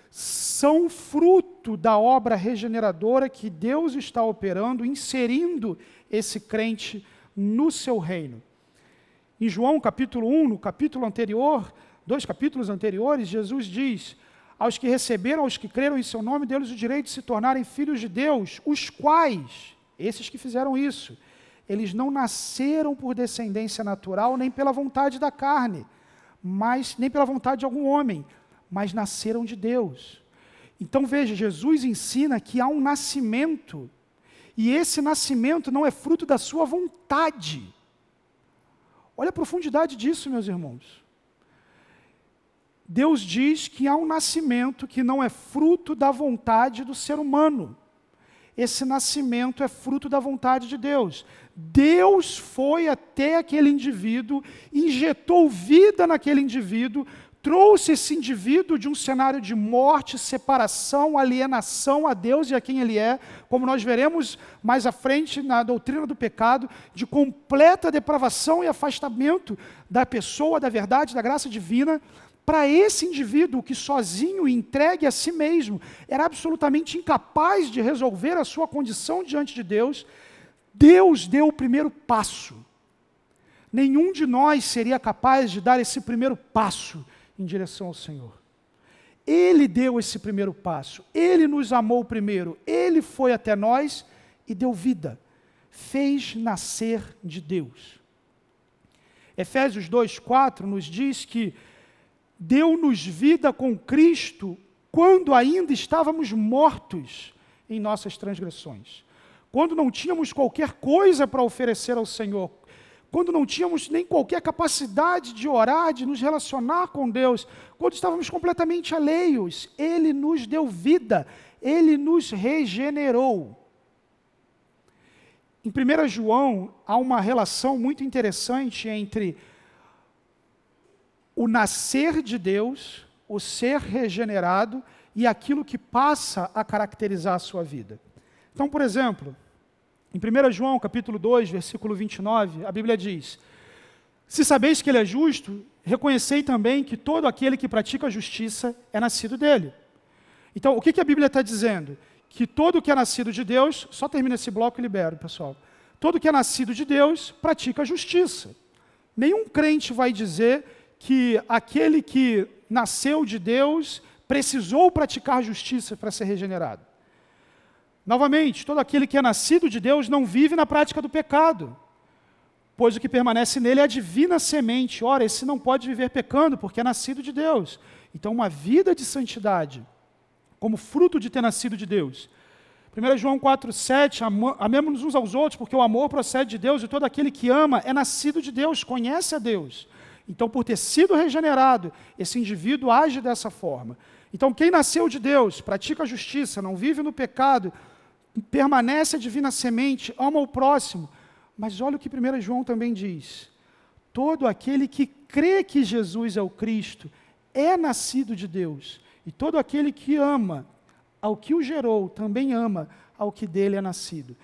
são fruto da obra regeneradora que Deus está operando, inserindo esse crente no seu reino. Em João capítulo 1, no capítulo anterior, dois capítulos anteriores, Jesus diz: Aos que receberam, aos que creram em seu nome, deu-lhes o direito de se tornarem filhos de Deus, os quais, esses que fizeram isso, eles não nasceram por descendência natural, nem pela vontade da carne, mas nem pela vontade de algum homem, mas nasceram de Deus. Então veja, Jesus ensina que há um nascimento, e esse nascimento não é fruto da sua vontade. Olha a profundidade disso, meus irmãos. Deus diz que há um nascimento que não é fruto da vontade do ser humano. Esse nascimento é fruto da vontade de Deus. Deus foi até aquele indivíduo, injetou vida naquele indivíduo, trouxe esse indivíduo de um cenário de morte, separação, alienação a Deus e a quem ele é, como nós veremos mais à frente na doutrina do pecado, de completa depravação e afastamento da pessoa, da verdade, da graça divina, para esse indivíduo que sozinho entregue a si mesmo era absolutamente incapaz de resolver a sua condição diante de Deus, Deus deu o primeiro passo. Nenhum de nós seria capaz de dar esse primeiro passo em direção ao Senhor. Ele deu esse primeiro passo, ele nos amou primeiro, ele foi até nós e deu vida, fez nascer de Deus. Efésios 2,4 nos diz que deu-nos vida com Cristo quando ainda estávamos mortos em nossas transgressões. Quando não tínhamos qualquer coisa para oferecer ao Senhor, quando não tínhamos nem qualquer capacidade de orar, de nos relacionar com Deus, quando estávamos completamente alheios, Ele nos deu vida, Ele nos regenerou. Em 1 João, há uma relação muito interessante entre o nascer de Deus, o ser regenerado e aquilo que passa a caracterizar a sua vida. Então, por exemplo, em 1 João, capítulo 2, versículo 29, a Bíblia diz: Se sabeis que ele é justo, reconhecei também que todo aquele que pratica a justiça é nascido dele. Então, o que, a Bíblia está dizendo? Que todo que é nascido de Deus, só termina esse bloco e libero, pessoal. Todo que é nascido de Deus pratica a justiça. Nenhum crente vai dizer que aquele que nasceu de Deus precisou praticar justiça para ser regenerado. Novamente, todo aquele que é nascido de Deus não vive na prática do pecado, pois o que permanece nele é a divina semente. Ora, esse não pode viver pecando, porque é nascido de Deus. Então, uma vida de santidade, como fruto de ter nascido de Deus. 1 João 4,7, amemos uns aos outros, porque o amor procede de Deus, e todo aquele que ama é nascido de Deus, conhece a Deus. Então, por ter sido regenerado, esse indivíduo age dessa forma. Então, quem nasceu de Deus, pratica a justiça, não vive no pecado, permanece a divina semente, ama o próximo. Mas olha o que 1 João também diz: todo aquele que crê que Jesus é o Cristo é nascido de Deus, e todo aquele que ama ao que o gerou também ama ao que dele é nascido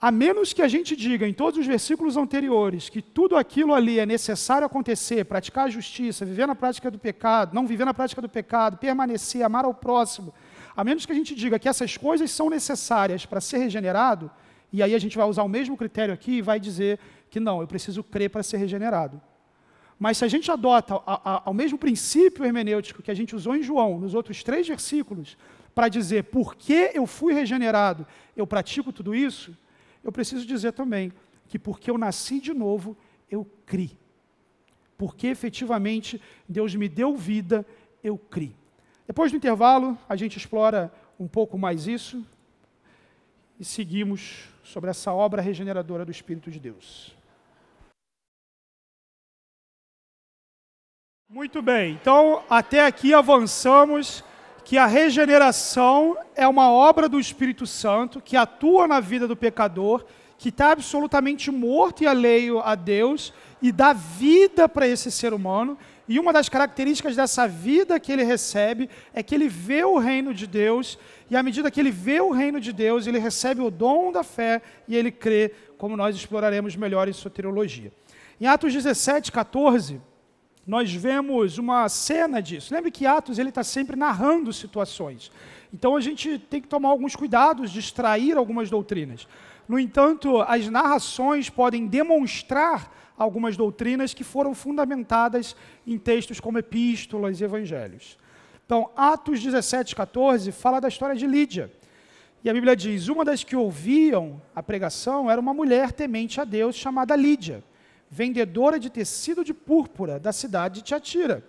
a menos que a gente diga em todos os versículos anteriores que tudo aquilo ali é necessário acontecer, praticar a justiça, viver na prática do pecado, não viver na prática do pecado, permanecer, amar ao próximo, a menos que a gente diga que essas coisas são necessárias para ser regenerado, e aí a gente vai usar o mesmo critério aqui e vai dizer que não, eu preciso crer para ser regenerado. Mas se a gente adota o mesmo princípio hermenêutico que a gente usou em João, nos outros três versículos, para dizer por que eu fui regenerado, eu pratico tudo isso, eu preciso dizer também que porque eu nasci de novo, eu criei. Porque efetivamente Deus me deu vida, eu criei. Depois do intervalo, a gente explora um pouco mais isso e seguimos sobre essa obra regeneradora do Espírito de Deus. Muito bem, então até aqui avançamos que a regeneração é uma obra do Espírito Santo que atua na vida do pecador, que está absolutamente morto e alheio a Deus e dá vida para esse ser humano. E uma das características dessa vida que ele recebe é que ele vê o reino de Deus, e à medida que ele vê o reino de Deus, ele recebe o dom da fé e ele crê, como nós exploraremos melhor em soteriologia. Em Atos 17, 14, nós vemos uma cena disso. Lembre que Atos ele está sempre narrando situações. Então a gente tem que tomar alguns cuidados de extrair algumas doutrinas. No entanto, as narrações podem demonstrar algumas doutrinas que foram fundamentadas em textos como epístolas e evangelhos. Então, Atos 17, 14 fala da história de Lídia. E a Bíblia diz: uma das que ouviam a pregação era uma mulher temente a Deus chamada Lídia, vendedora de tecido de púrpura da cidade de Tiatira.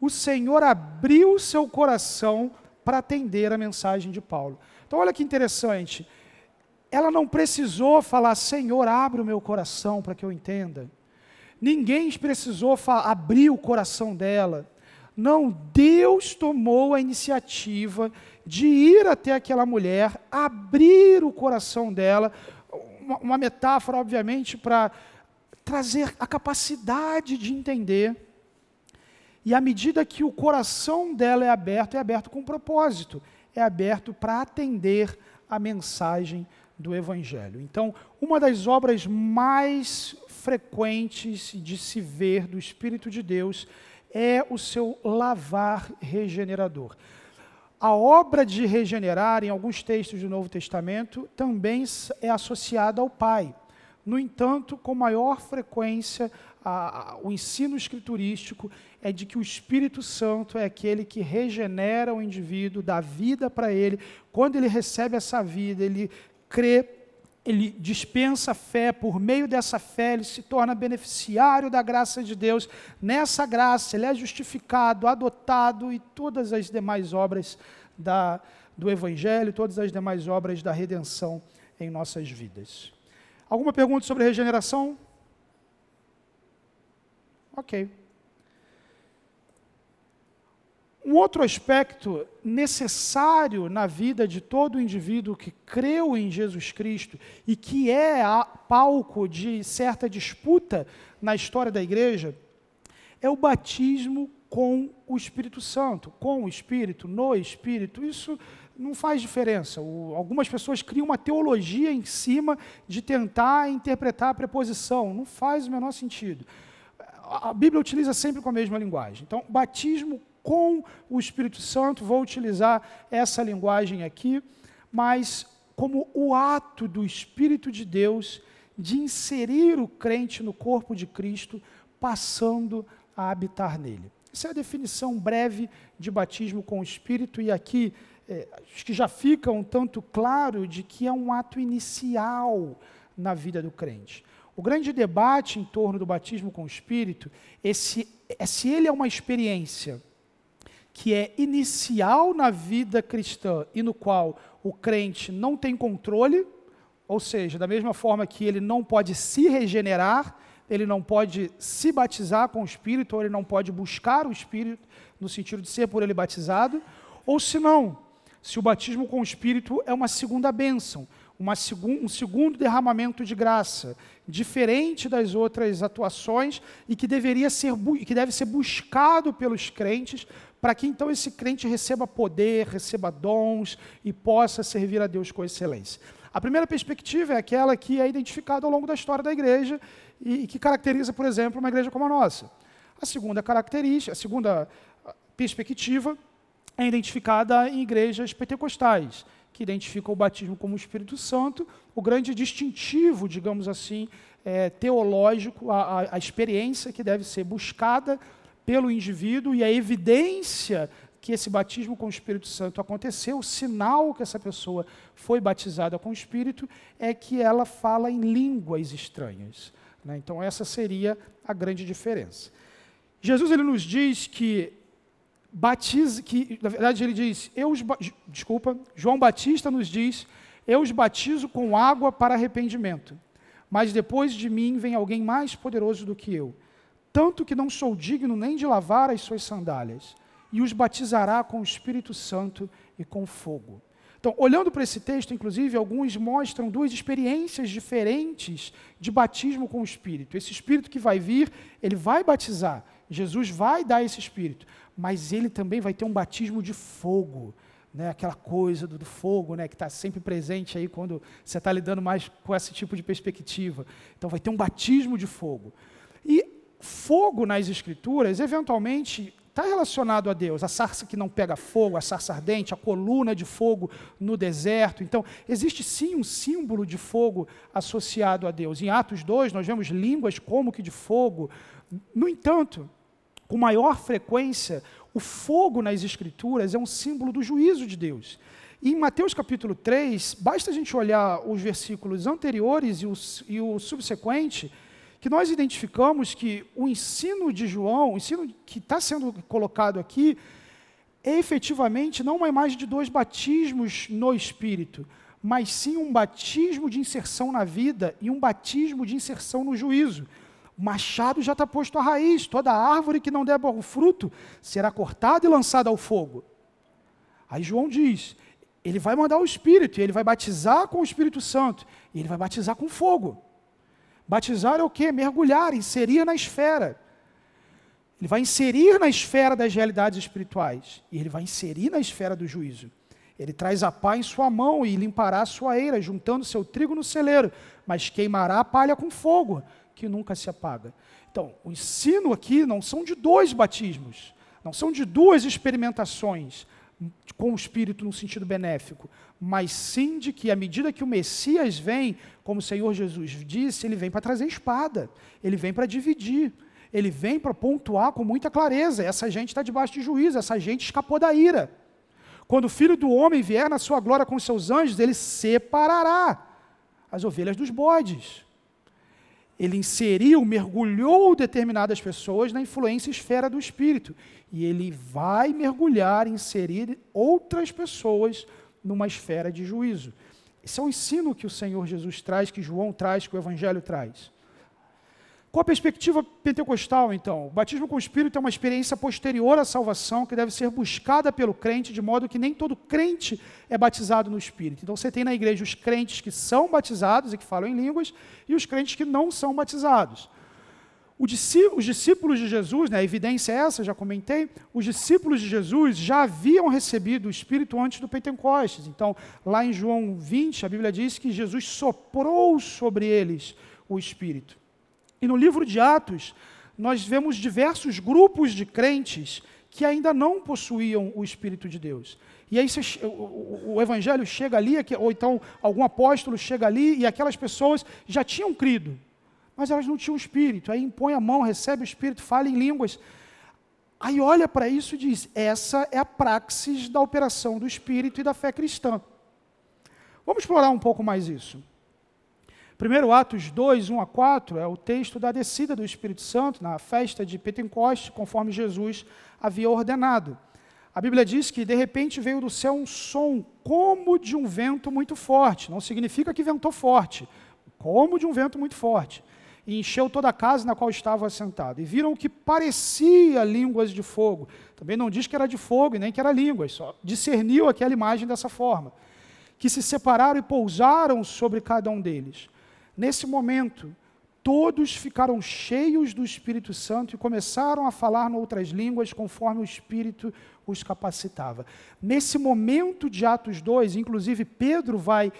O Senhor abriu seu coração para atender a mensagem de Paulo. Então, olha que interessante. Ela não precisou falar, Senhor, abre o meu coração para que eu entenda. Ninguém precisou abrir o coração dela. Não, Deus tomou a iniciativa de ir até aquela mulher, abrir o coração dela, uma, uma metáfora, obviamente, para trazer a capacidade de entender. E à medida que o coração dela é aberto, é aberto com propósito, é aberto para atender a mensagem do Evangelho. Então, uma das obras mais frequentes de se ver do Espírito de Deus é o seu lavar regenerador. A obra de regenerar, em alguns textos do Novo Testamento, também é associada ao Pai. No entanto, com maior frequência, a, a, o ensino escriturístico é de que o Espírito Santo é aquele que regenera o indivíduo, dá vida para ele. Quando ele recebe essa vida, ele crê ele dispensa fé, por meio dessa fé ele se torna beneficiário da graça de Deus. Nessa graça ele é justificado, adotado e todas as demais obras da, do Evangelho, todas as demais obras da redenção em nossas vidas. Alguma pergunta sobre regeneração? Ok. Um outro aspecto necessário na vida de todo indivíduo que creu em Jesus Cristo e que é palco de certa disputa na história da igreja é o batismo com o Espírito Santo, com o Espírito, no Espírito. Isso não faz diferença. O, algumas pessoas criam uma teologia em cima de tentar interpretar a preposição. Não faz o menor sentido. A Bíblia utiliza sempre com a mesma linguagem. Então, batismo com o Espírito Santo, vou utilizar essa linguagem aqui, mas como o ato do Espírito de Deus de inserir o crente no corpo de Cristo, passando a habitar nele. Essa é a definição breve de batismo com o Espírito, e aqui é, acho que já fica um tanto claro de que é um ato inicial na vida do crente. O grande debate em torno do batismo com o Espírito é se, é se ele é uma experiência que é inicial na vida cristã e no qual o crente não tem controle, ou seja, da mesma forma que ele não pode se regenerar, ele não pode se batizar com o Espírito, ou ele não pode buscar o Espírito, no sentido de ser por ele batizado, ou se não, se o batismo com o Espírito é uma segunda bênção, uma um segundo derramamento de graça, diferente das outras atuações e que deveria ser que deve ser buscado pelos crentes para que então esse crente receba poder, receba dons e possa servir a Deus com excelência. A primeira perspectiva é aquela que é identificada ao longo da história da igreja e, que caracteriza, por exemplo, uma igreja como a nossa. A segunda característica, a segunda ah, perspectiva é identificada em igrejas pentecostais, que identificam o batismo como o Espírito Santo, o grande distintivo, digamos assim, é, teológico, a, a, a experiência que deve ser buscada pelo indivíduo e a evidência que esse batismo com o Espírito Santo aconteceu, o sinal que essa pessoa foi batizada com o Espírito, é que ela fala em línguas estranhas. Né? Então, essa seria a grande diferença. Jesus ele nos diz que batiza, que na verdade ele diz, eu os, desculpa, João Batista nos diz, eu os batizo com água para arrependimento, mas depois de mim vem alguém mais poderoso do que eu tanto que não sou digno nem de lavar as suas sandálias, e os batizará com o Espírito Santo e com fogo. Então, olhando para esse texto, inclusive, alguns mostram duas experiências diferentes de batismo com o Espírito. Esse Espírito que vai vir, ele vai batizar, Jesus vai dar esse Espírito, mas ele também vai ter um batismo de fogo. Né, aquela coisa do, do fogo né, que está sempre presente aí quando você está lidando mais com esse tipo de perspectiva. Então, vai ter um batismo de fogo. E fogo nas Escrituras, eventualmente, está relacionado a Deus. A sarça que não pega fogo, a sarça ardente, a coluna de fogo no deserto. Então, existe sim um símbolo de fogo associado a Deus. Em Atos 2, nós vemos línguas como que de fogo. No entanto, com maior frequência, o fogo nas Escrituras é um símbolo do juízo de Deus. E em Mateus capítulo 3, basta a gente olhar os versículos anteriores e o, e o subsequente, que nós identificamos que o ensino de João, o ensino que está sendo colocado aqui, é efetivamente não uma imagem de dois batismos no Espírito, mas sim um batismo de inserção na vida e um batismo de inserção no juízo. O machado já está posto à raiz, toda árvore que não der bom fruto será cortada e lançada ao fogo. Aí João diz: ele vai mandar o Espírito, e ele vai batizar com o Espírito Santo, e ele vai batizar com fogo. Batizar é o quê? Mergulhar, inserir na esfera. Ele vai inserir na esfera das realidades espirituais, e ele vai inserir na esfera do juízo. Ele traz a pá em sua mão e limpará a sua eira, juntando seu trigo no celeiro, mas queimará a palha com fogo, que nunca se apaga. Então, o ensino aqui não são de dois batismos, não são de duas experimentações com o Espírito no sentido benéfico, mas sim de que à medida que o Messias vem, como o Senhor Jesus disse, ele vem para trazer espada, ele vem para dividir, ele vem para pontuar com muita clareza: essa gente está debaixo de juízo, essa gente escapou da ira. Quando o filho do homem vier na sua glória com seus anjos, ele separará as ovelhas dos bodes. Ele inseriu, mergulhou determinadas pessoas na influência esfera do espírito. E ele vai mergulhar, inserir outras pessoas numa esfera de juízo. Esse é o ensino que o Senhor Jesus traz, que João traz, que o Evangelho traz. Com a perspectiva pentecostal, então, o batismo com o Espírito é uma experiência posterior à salvação que deve ser buscada pelo crente, de modo que nem todo crente é batizado no Espírito. Então, você tem na igreja os crentes que são batizados e que falam em línguas, e os crentes que não são batizados. Os discípulos de Jesus, né, a evidência é essa, já comentei, os discípulos de Jesus já haviam recebido o Espírito antes do Pentecostes. Então, lá em João 20, a Bíblia diz que Jesus soprou sobre eles o Espírito. E no livro de Atos, nós vemos diversos grupos de crentes que ainda não possuíam o Espírito de Deus. E aí você, o, o, Evangelho chega ali, ou então algum apóstolo chega ali, e aquelas pessoas já tinham crido, mas elas não tinham Espírito. Aí impõe a mão, recebe o Espírito, fala em línguas. Aí olha para isso e diz: essa é a praxis da operação do Espírito e da fé cristã. Vamos explorar um pouco mais isso. Primeiro Atos 2, 1 a 4, é o texto da descida do Espírito Santo na festa de Pentecoste, conforme Jesus havia ordenado. A Bíblia diz que de repente veio do céu um som como de um vento muito forte. Não significa que ventou forte, como de um vento muito forte. E encheu toda a casa na qual estava assentado. E viram o que parecia línguas de fogo. Também não diz que era de fogo e nem que era línguas, só discerniu aquela imagem dessa forma. Que se separaram e pousaram sobre cada um deles. Nesse momento, todos ficaram cheios do Espírito Santo e começaram a falar em outras línguas conforme o Espírito os capacitava. Nesse momento de Atos 2, inclusive Pedro vai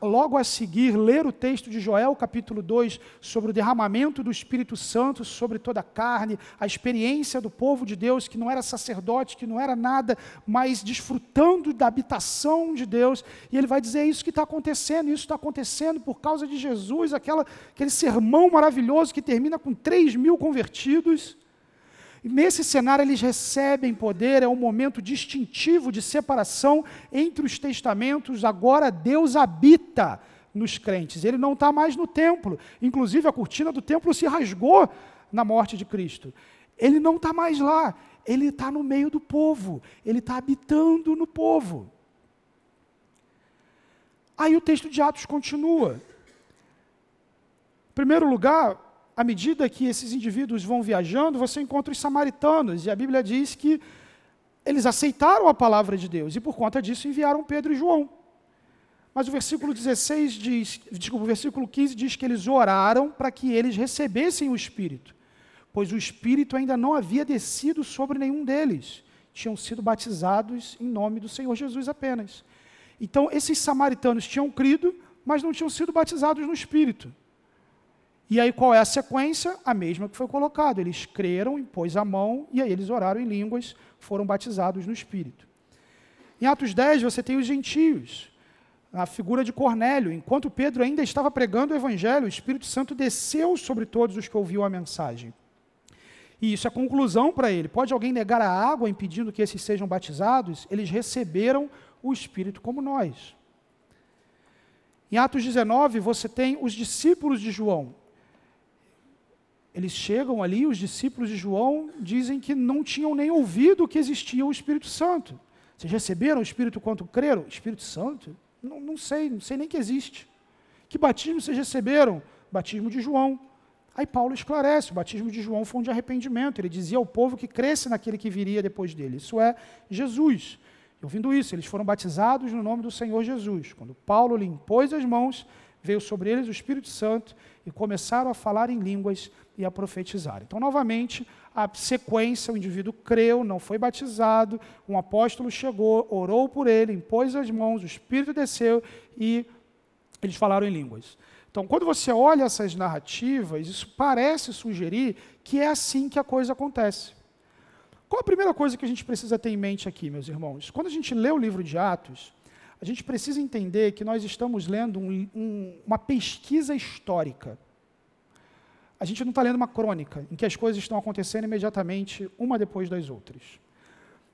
logo a seguir ler o texto de Joel, capítulo 2, sobre o derramamento do Espírito Santo sobre toda a carne, a experiência do povo de Deus que não era sacerdote, que não era nada, mas desfrutando da habitação de Deus. E ele vai dizer: é isso que está acontecendo, isso está acontecendo por causa de Jesus, aquela, aquele sermão maravilhoso que termina com 3 mil convertidos. Nesse cenário, eles recebem poder, é um momento distintivo de separação entre os testamentos. Agora, Deus habita nos crentes, ele não está mais no templo. Inclusive, a cortina do templo se rasgou na morte de Cristo. Ele não está mais lá, ele está no meio do povo, ele está habitando no povo. Aí o texto de Atos continua. Em primeiro lugar, à medida que esses indivíduos vão viajando, você encontra os samaritanos, e a Bíblia diz que eles aceitaram a palavra de Deus, e por conta disso enviaram Pedro e João. Mas o versículo 16 diz, desculpa, o versículo 15 diz que eles oraram para que eles recebessem o Espírito, pois o Espírito ainda não havia descido sobre nenhum deles, tinham sido batizados em nome do Senhor Jesus apenas. Então, esses samaritanos tinham crido, mas não tinham sido batizados no Espírito. E aí qual é a sequência? A mesma que foi colocada. Eles creram, impôs a mão, e aí eles oraram em línguas, foram batizados no Espírito. Em Atos 10, você tem os gentios, a figura de Cornélio. Enquanto Pedro ainda estava pregando o Evangelho, o Espírito Santo desceu sobre todos os que ouviam a mensagem. E isso é conclusão para ele. Pode alguém negar a água impedindo que esses sejam batizados? Eles receberam o Espírito como nós. Em Atos 19, você tem os discípulos de João. Eles chegam ali, os discípulos de João dizem que não tinham nem ouvido que existia o Espírito Santo. Vocês receberam o Espírito quanto creram? Espírito Santo? Não, não sei, não sei nem que existe. Que batismo vocês receberam? Batismo de João. Aí Paulo esclarece: o batismo de João foi um de arrependimento. Ele dizia ao povo que cresce naquele que viria depois dele. Isso é Jesus. E ouvindo isso, eles foram batizados no nome do Senhor Jesus. Quando Paulo lhe impôs as mãos, veio sobre eles o Espírito Santo e começaram a falar em línguas e a profetizar. Então, novamente, a sequência: o indivíduo creu, não foi batizado, um apóstolo chegou, orou por ele, impôs as mãos, o Espírito desceu e eles falaram em línguas. Então, quando você olha essas narrativas, isso parece sugerir que é assim que a coisa acontece. Qual a primeira coisa que a gente precisa ter em mente aqui, meus irmãos? Quando a gente lê o livro de Atos, a gente precisa entender que nós estamos lendo um, um, uma pesquisa histórica. A gente não está lendo uma crônica, em que as coisas estão acontecendo imediatamente, uma depois das outras.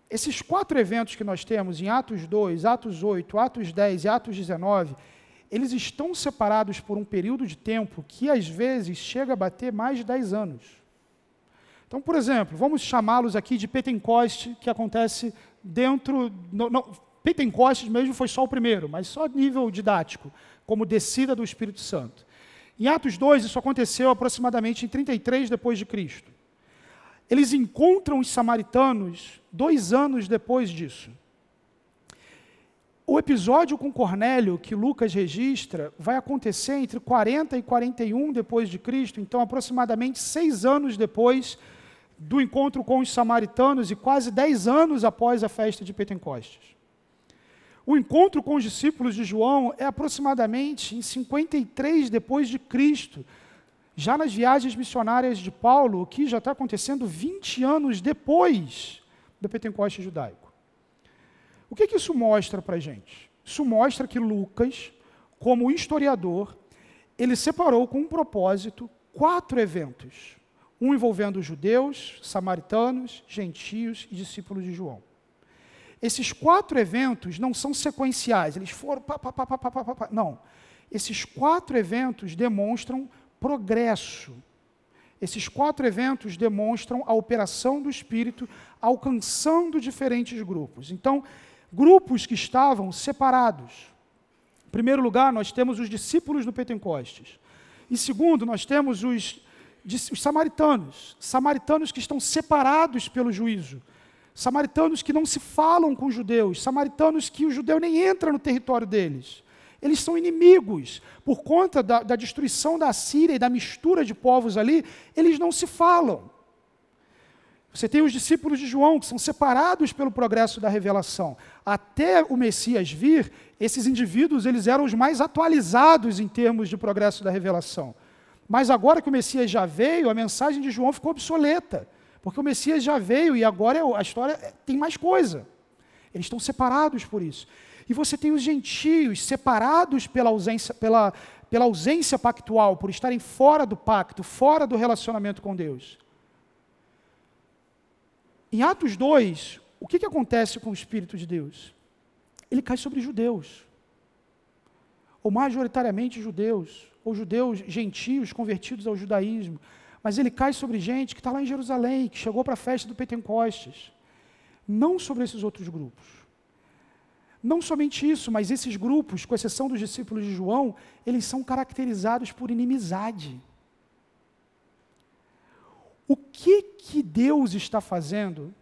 Esses quatro eventos que nós temos em Atos 2, Atos 8, Atos 10 e Atos 19, eles estão separados por um período de tempo que às vezes chega a bater mais de 10 anos. Então, por exemplo, vamos chamá-los aqui de Pentecoste, que acontece dentro. No, no, Pentecoste mesmo foi só o primeiro, mas só nível didático, como descida do Espírito Santo. Em Atos 2, isso aconteceu aproximadamente em 33 depois de Cristo. Eles encontram os samaritanos dois anos depois disso. O episódio com Cornélio, que Lucas registra, vai acontecer entre 40 e 41 depois de Cristo, então aproximadamente seis anos depois do encontro com os samaritanos e quase dez anos após a festa de Pentecostes. O encontro com os discípulos de João é aproximadamente em 53 depois de Cristo, já nas viagens missionárias de Paulo, o que já está acontecendo 20 anos depois do Pentecostes judaico. O que, que isso mostra para a gente? Isso mostra que Lucas, como historiador, ele separou com um propósito quatro eventos. Um envolvendo judeus, samaritanos, gentios e discípulos de João. Esses quatro eventos não são sequenciais, eles foram. Pá, pá, pá, não. Esses quatro eventos demonstram progresso. Esses quatro eventos demonstram a operação do Espírito alcançando diferentes grupos. Então, grupos que estavam separados. Em primeiro lugar, nós temos os discípulos do Pentecostes. Em segundo, nós temos os, os samaritanos, samaritanos que estão separados pelo juízo, samaritanos que não se falam com judeus, samaritanos que o judeu nem entra no território deles. Eles são inimigos. Por conta da, da destruição da Síria e da mistura de povos ali, eles não se falam. Você tem os discípulos de João, que são separados pelo progresso da revelação. Até o Messias vir, esses indivíduos eles eram os mais atualizados em termos de progresso da revelação. Mas agora que o Messias já veio, a mensagem de João ficou obsoleta. Porque o Messias já veio e agora a história tem mais coisa. Eles estão separados por isso. E você tem os gentios separados pela ausência, pela, pela ausência pactual, por estarem fora do pacto, fora do relacionamento com Deus. Em Atos 2, o que, que acontece com o Espírito de Deus? Ele cai sobre judeus, ou majoritariamente judeus, ou judeus gentios convertidos ao judaísmo, mas ele cai sobre gente que está lá em Jerusalém, que chegou para a festa do Pentecostes, não sobre esses outros grupos. Não somente isso, mas esses grupos, com exceção dos discípulos de João, eles são caracterizados por inimizade. O que que Deus está fazendo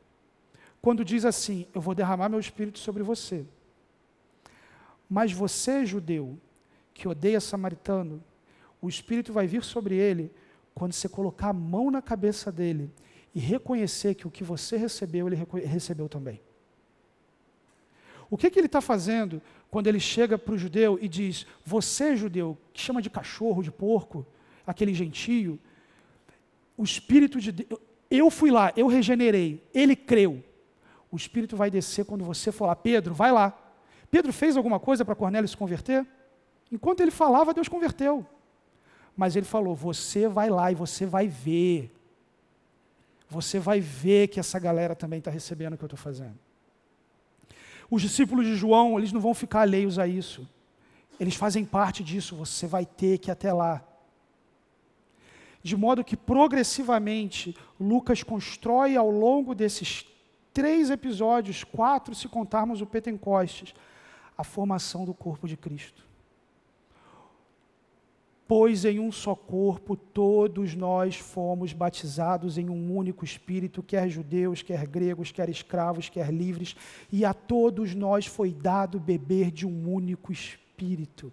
quando diz assim: Eu vou derramar meu espírito sobre você? Mas você, judeu, que odeia samaritano, o espírito vai vir sobre ele quando você colocar a mão na cabeça dele e reconhecer que o que você recebeu, ele recebeu também. O que, que ele está fazendo quando ele chega para o judeu e diz: Você, judeu, que chama de cachorro, de porco, aquele gentio, o Espírito de Deus, eu fui lá, eu regenerei, ele creu. O Espírito vai descer quando você for lá. Pedro, vai lá. Pedro fez alguma coisa para Cornélio se converter? Enquanto ele falava, Deus converteu. Mas ele falou: Você vai lá e você vai ver. Você vai ver que essa galera também está recebendo o que eu estou fazendo. Os discípulos de João, eles não vão ficar alheios a isso. Eles fazem parte disso, você vai ter que ir até lá. De modo que, progressivamente, Lucas constrói ao longo desses três episódios, quatro se contarmos o Pentecostes, a formação do corpo de Cristo. Pois em um só corpo todos nós fomos batizados em um único Espírito, quer judeus, quer gregos, quer escravos, quer livres, e a todos nós foi dado beber de um único Espírito.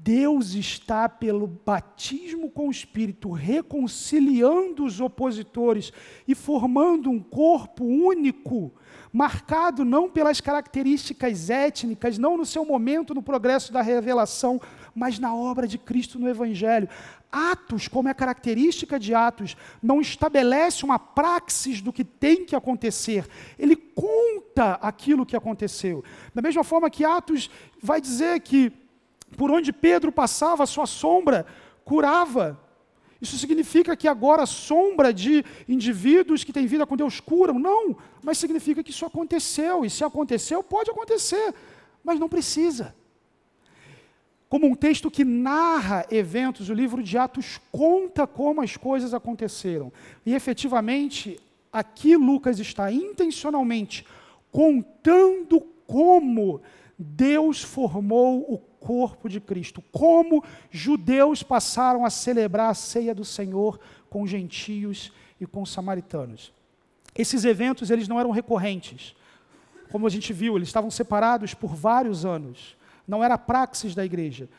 Deus está, pelo batismo com o Espírito, reconciliando os opositores e formando um corpo único, marcado não pelas características étnicas, não no seu momento no progresso da revelação, mas na obra de Cristo no Evangelho. Atos, como é característica de Atos, não estabelece uma praxis do que tem que acontecer, ele conta aquilo que aconteceu. Da mesma forma que Atos vai dizer que por onde Pedro passava, sua sombra curava. Isso significa que agora a sombra de indivíduos que têm vida com Deus curam? Não, mas significa que isso aconteceu, e se aconteceu, pode acontecer, mas não precisa. Como um texto que narra eventos, o livro de Atos conta como as coisas aconteceram. E efetivamente, aqui Lucas está intencionalmente contando como Deus formou o corpo de Cristo, como judeus passaram a celebrar a ceia do Senhor com gentios e com samaritanos. Esses eventos eles não eram recorrentes. Como a gente viu, eles estavam separados por vários anos. Não era a praxis da igreja.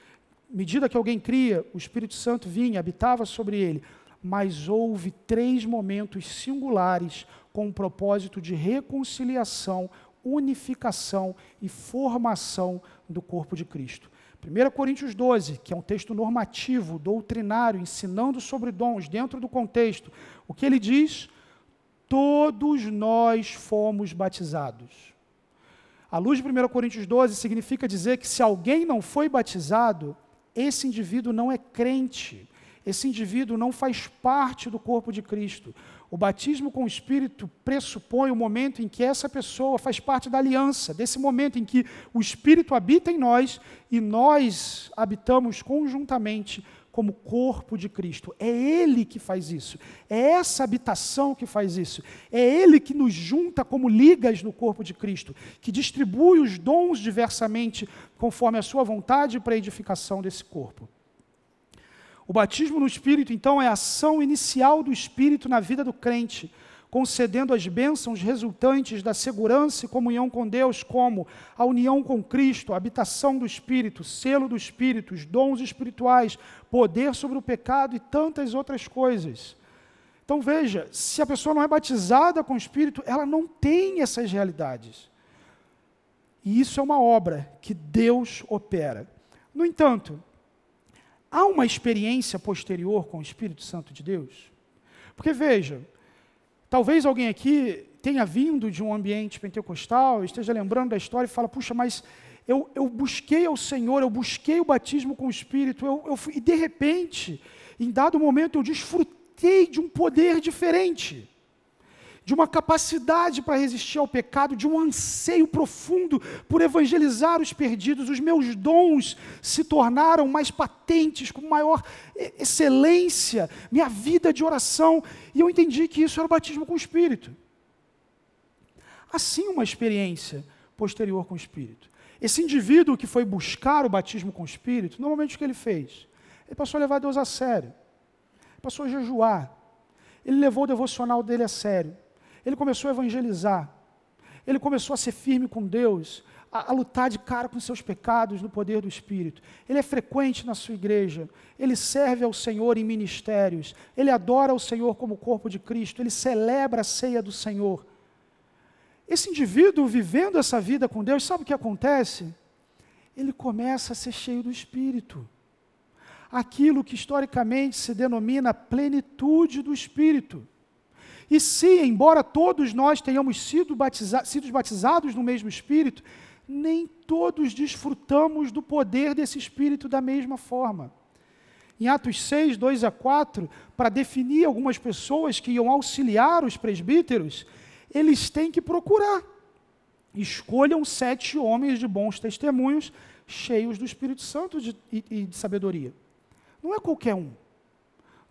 À medida que alguém cria, o Espírito Santo vinha, habitava sobre ele. Mas houve três momentos singulares com o propósito de reconciliação, unificação e formação do corpo de Cristo. 1 Coríntios 12, que é um texto normativo, doutrinário, ensinando sobre dons dentro do contexto, o que ele diz? Todos nós fomos batizados. A luz de 1 Coríntios 12 significa dizer que se alguém não foi batizado, esse indivíduo não é crente, esse indivíduo não faz parte do corpo de Cristo. O batismo com o Espírito pressupõe o momento em que essa pessoa faz parte da aliança, desse momento em que o Espírito habita em nós e nós habitamos conjuntamente como corpo de Cristo. É Ele que faz isso. É essa habitação que faz isso. É Ele que nos junta como ligas no corpo de Cristo, que distribui os dons diversamente conforme a sua vontade para a edificação desse corpo. O batismo no Espírito, então, é a ação inicial do Espírito na vida do crente, concedendo as bênçãos resultantes da segurança e comunhão com Deus, como a união com Cristo, a habitação do Espírito, selo do Espírito, os dons espirituais, poder sobre o pecado e tantas outras coisas. Então veja, se a pessoa não é batizada com o Espírito, ela não tem essas realidades. E isso é uma obra que Deus opera. No entanto, há uma experiência posterior com o Espírito Santo de Deus? Porque veja, talvez alguém aqui tenha vindo de um ambiente pentecostal, esteja lembrando da história e fala: puxa, mas eu, eu busquei ao Senhor, eu busquei o batismo com o Espírito, eu, eu e de repente, em dado momento, eu desfrutei de um poder diferente de uma capacidade para resistir ao pecado, de um anseio profundo por evangelizar os perdidos. Os meus dons se tornaram mais patentes, com maior excelência, minha vida de oração, e eu entendi que isso era o batismo com o Espírito. Assim, uma experiência posterior com o Espírito. Esse indivíduo que foi buscar o batismo com o Espírito, normalmente o que ele fez? Ele passou a levar Deus a sério, passou a jejuar, ele levou o devocional dele a sério ele começou a evangelizar. Ele começou a ser firme com Deus, a, a, lutar de cara com seus pecados no poder do Espírito. Ele é frequente na sua igreja, ele serve ao Senhor em ministérios, ele adora o Senhor como corpo de Cristo, ele celebra a ceia do Senhor. Esse indivíduo vivendo essa vida com Deus, sabe o que acontece? Ele começa a ser cheio do Espírito. aquilo que historicamente se denomina plenitude do Espírito. E se, embora todos nós tenhamos sido, batiza sido batizados no mesmo Espírito, nem todos desfrutamos do poder desse Espírito da mesma forma. Em Atos 6, 2 a 4, para definir algumas pessoas que iam auxiliar os presbíteros, eles têm que procurar. Escolham sete homens de bons testemunhos, cheios do Espírito Santo de, e, e de sabedoria. Não é qualquer um.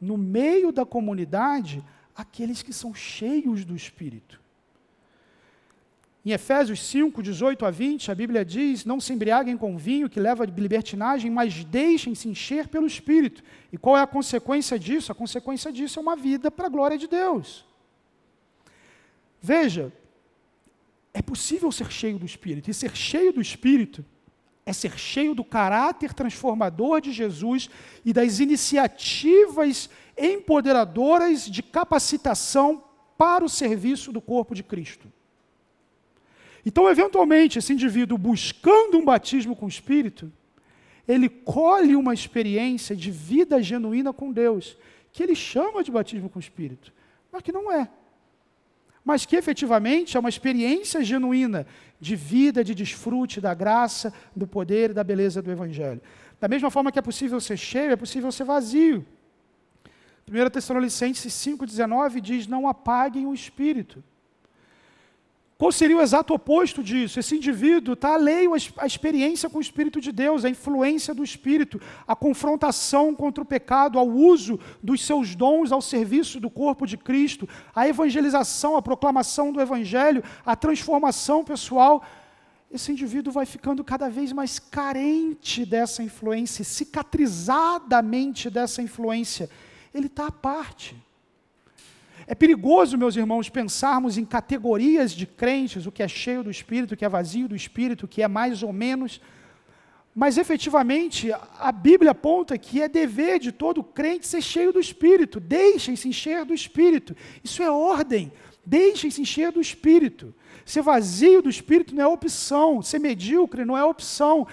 No meio da comunidade, aqueles que são cheios do Espírito. Em Efésios 5, 18 a 20, a Bíblia diz: Não se embriaguem com vinho que leva a libertinagem, mas deixem-se encher pelo Espírito. E qual é a consequência disso? A consequência disso é uma vida para a glória de Deus. Veja, é possível ser cheio do Espírito, e ser cheio do Espírito é ser cheio do caráter transformador de Jesus e das iniciativas empoderadoras de capacitação para o serviço do corpo de Cristo. Então, eventualmente, esse indivíduo buscando um batismo com o Espírito, ele colhe uma experiência de vida genuína com Deus, que ele chama de batismo com o Espírito, mas que não é. Mas que efetivamente é uma experiência genuína de vida, de desfrute da graça, do poder e da beleza do Evangelho. Da mesma forma que é possível ser cheio, é possível ser vazio. 1 Tessalonicenses 5,19 diz: Não apaguem o espírito. Qual seria o exato oposto disso? Esse indivíduo está alheio à experiência com o Espírito de Deus, à influência do Espírito, à confrontação contra o pecado, ao uso dos seus dons ao serviço do corpo de Cristo, à evangelização, à proclamação do Evangelho, à transformação pessoal. Esse indivíduo vai ficando cada vez mais carente dessa influência, cicatrizadamente dessa influência. Ele está à parte. É perigoso, meus irmãos, pensarmos em categorias de crentes, o que é cheio do Espírito, o que é vazio do Espírito, o que é mais ou menos. Mas efetivamente, a Bíblia aponta que é dever de todo crente ser cheio do Espírito. Deixem-se encher do Espírito. Isso é ordem. Deixem-se encher do Espírito. Ser vazio do Espírito não é opção. Ser medíocre não é opção.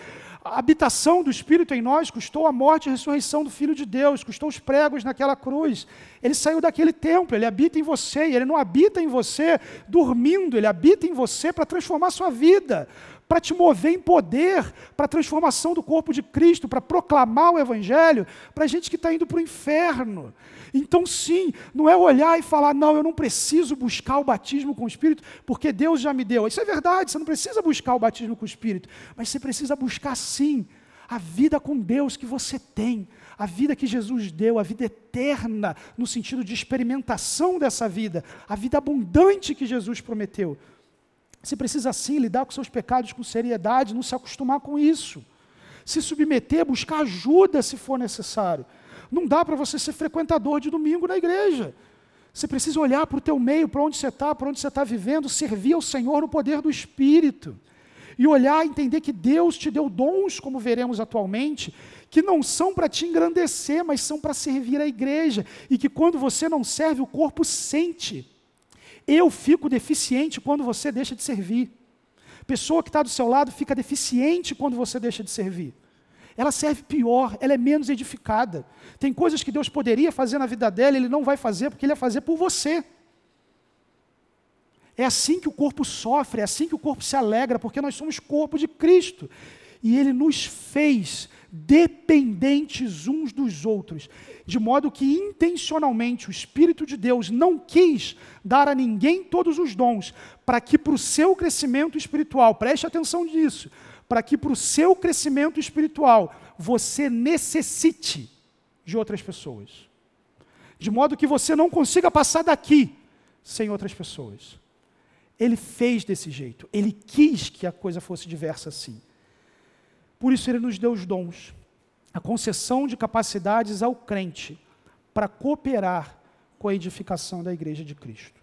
A habitação do Espírito em nós custou a morte e a ressurreição do Filho de Deus, custou os pregos naquela cruz. Ele saiu daquele templo, ele habita em você, e ele não habita em você dormindo, ele habita em você para transformar sua vida, para te mover em poder, para a transformação do corpo de Cristo, para proclamar o Evangelho para gente que está indo para o inferno. Então, sim, não é olhar e falar, não, eu não preciso buscar o batismo com o Espírito, porque Deus já me deu. Isso é verdade, você não precisa buscar o batismo com o Espírito, mas você precisa buscar, sim, a vida com Deus que você tem, a vida que Jesus deu, a vida eterna, no sentido de experimentação dessa vida, a vida abundante que Jesus prometeu. Você precisa, sim, lidar com seus pecados com seriedade, não se acostumar com isso. Se submeter, buscar ajuda se for necessário. Não dá para você ser frequentador de domingo na igreja. Você precisa olhar para o teu meio, para onde você está, para onde você está vivendo, servir ao Senhor no poder do Espírito. E olhar entender que Deus te deu dons, como veremos atualmente, que não são para te engrandecer, mas são para servir a igreja. E que quando você não serve, o corpo sente. Eu fico deficiente quando você deixa de servir. Pessoa que está do seu lado fica deficiente quando você deixa de servir ela serve pior, ela é menos edificada. Tem coisas que Deus poderia fazer na vida dela, Ele não vai fazer porque Ele ia fazer por você. É assim que o corpo sofre, é assim que o corpo se alegra, porque nós somos corpo de Cristo. E Ele nos fez dependentes uns dos outros, de modo que intencionalmente o Espírito de Deus não quis dar a ninguém todos os dons, para que para o seu crescimento espiritual, preste atenção nisso, para que para o seu crescimento espiritual você necessite de outras pessoas. De modo que você não consiga passar daqui sem outras pessoas. Ele fez desse jeito, ele quis que a coisa fosse diversa assim. Por isso ele nos deu os dons, a concessão de capacidades ao crente para cooperar com a edificação da igreja de Cristo.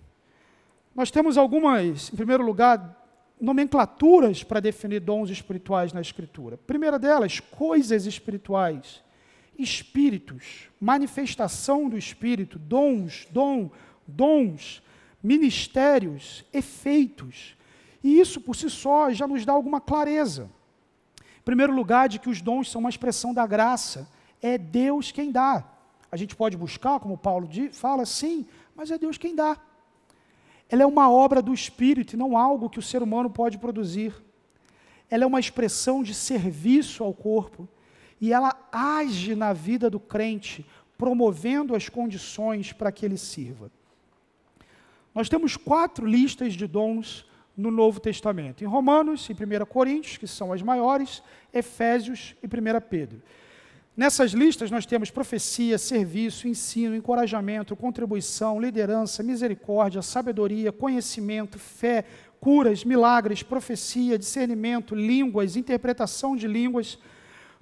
Nós temos algumas, em primeiro lugar, nomenclaturas para definir dons espirituais na Escritura. primeira delas, coisas espirituais, espíritos, manifestação do Espírito, dons, dom, dons, ministérios, efeitos. E isso por si só já nos dá alguma clareza. Em primeiro lugar, de que os dons são uma expressão da graça é Deus quem dá. A gente pode buscar, como Paulo fala, sim, mas é Deus quem dá. Ela é uma obra do Espírito e não algo que o ser humano pode produzir. Ela é uma expressão de serviço ao corpo e ela age na vida do crente, promovendo as condições para que ele sirva. Nós temos quatro listas de dons no Novo Testamento: em Romanos, em 1 Coríntios, que são as maiores, Efésios e 1 Pedro. Nessas listas nós temos profecia, serviço, ensino, encorajamento, contribuição, liderança, misericórdia, sabedoria, conhecimento, fé, curas, milagres, profecia, discernimento, línguas, interpretação de línguas,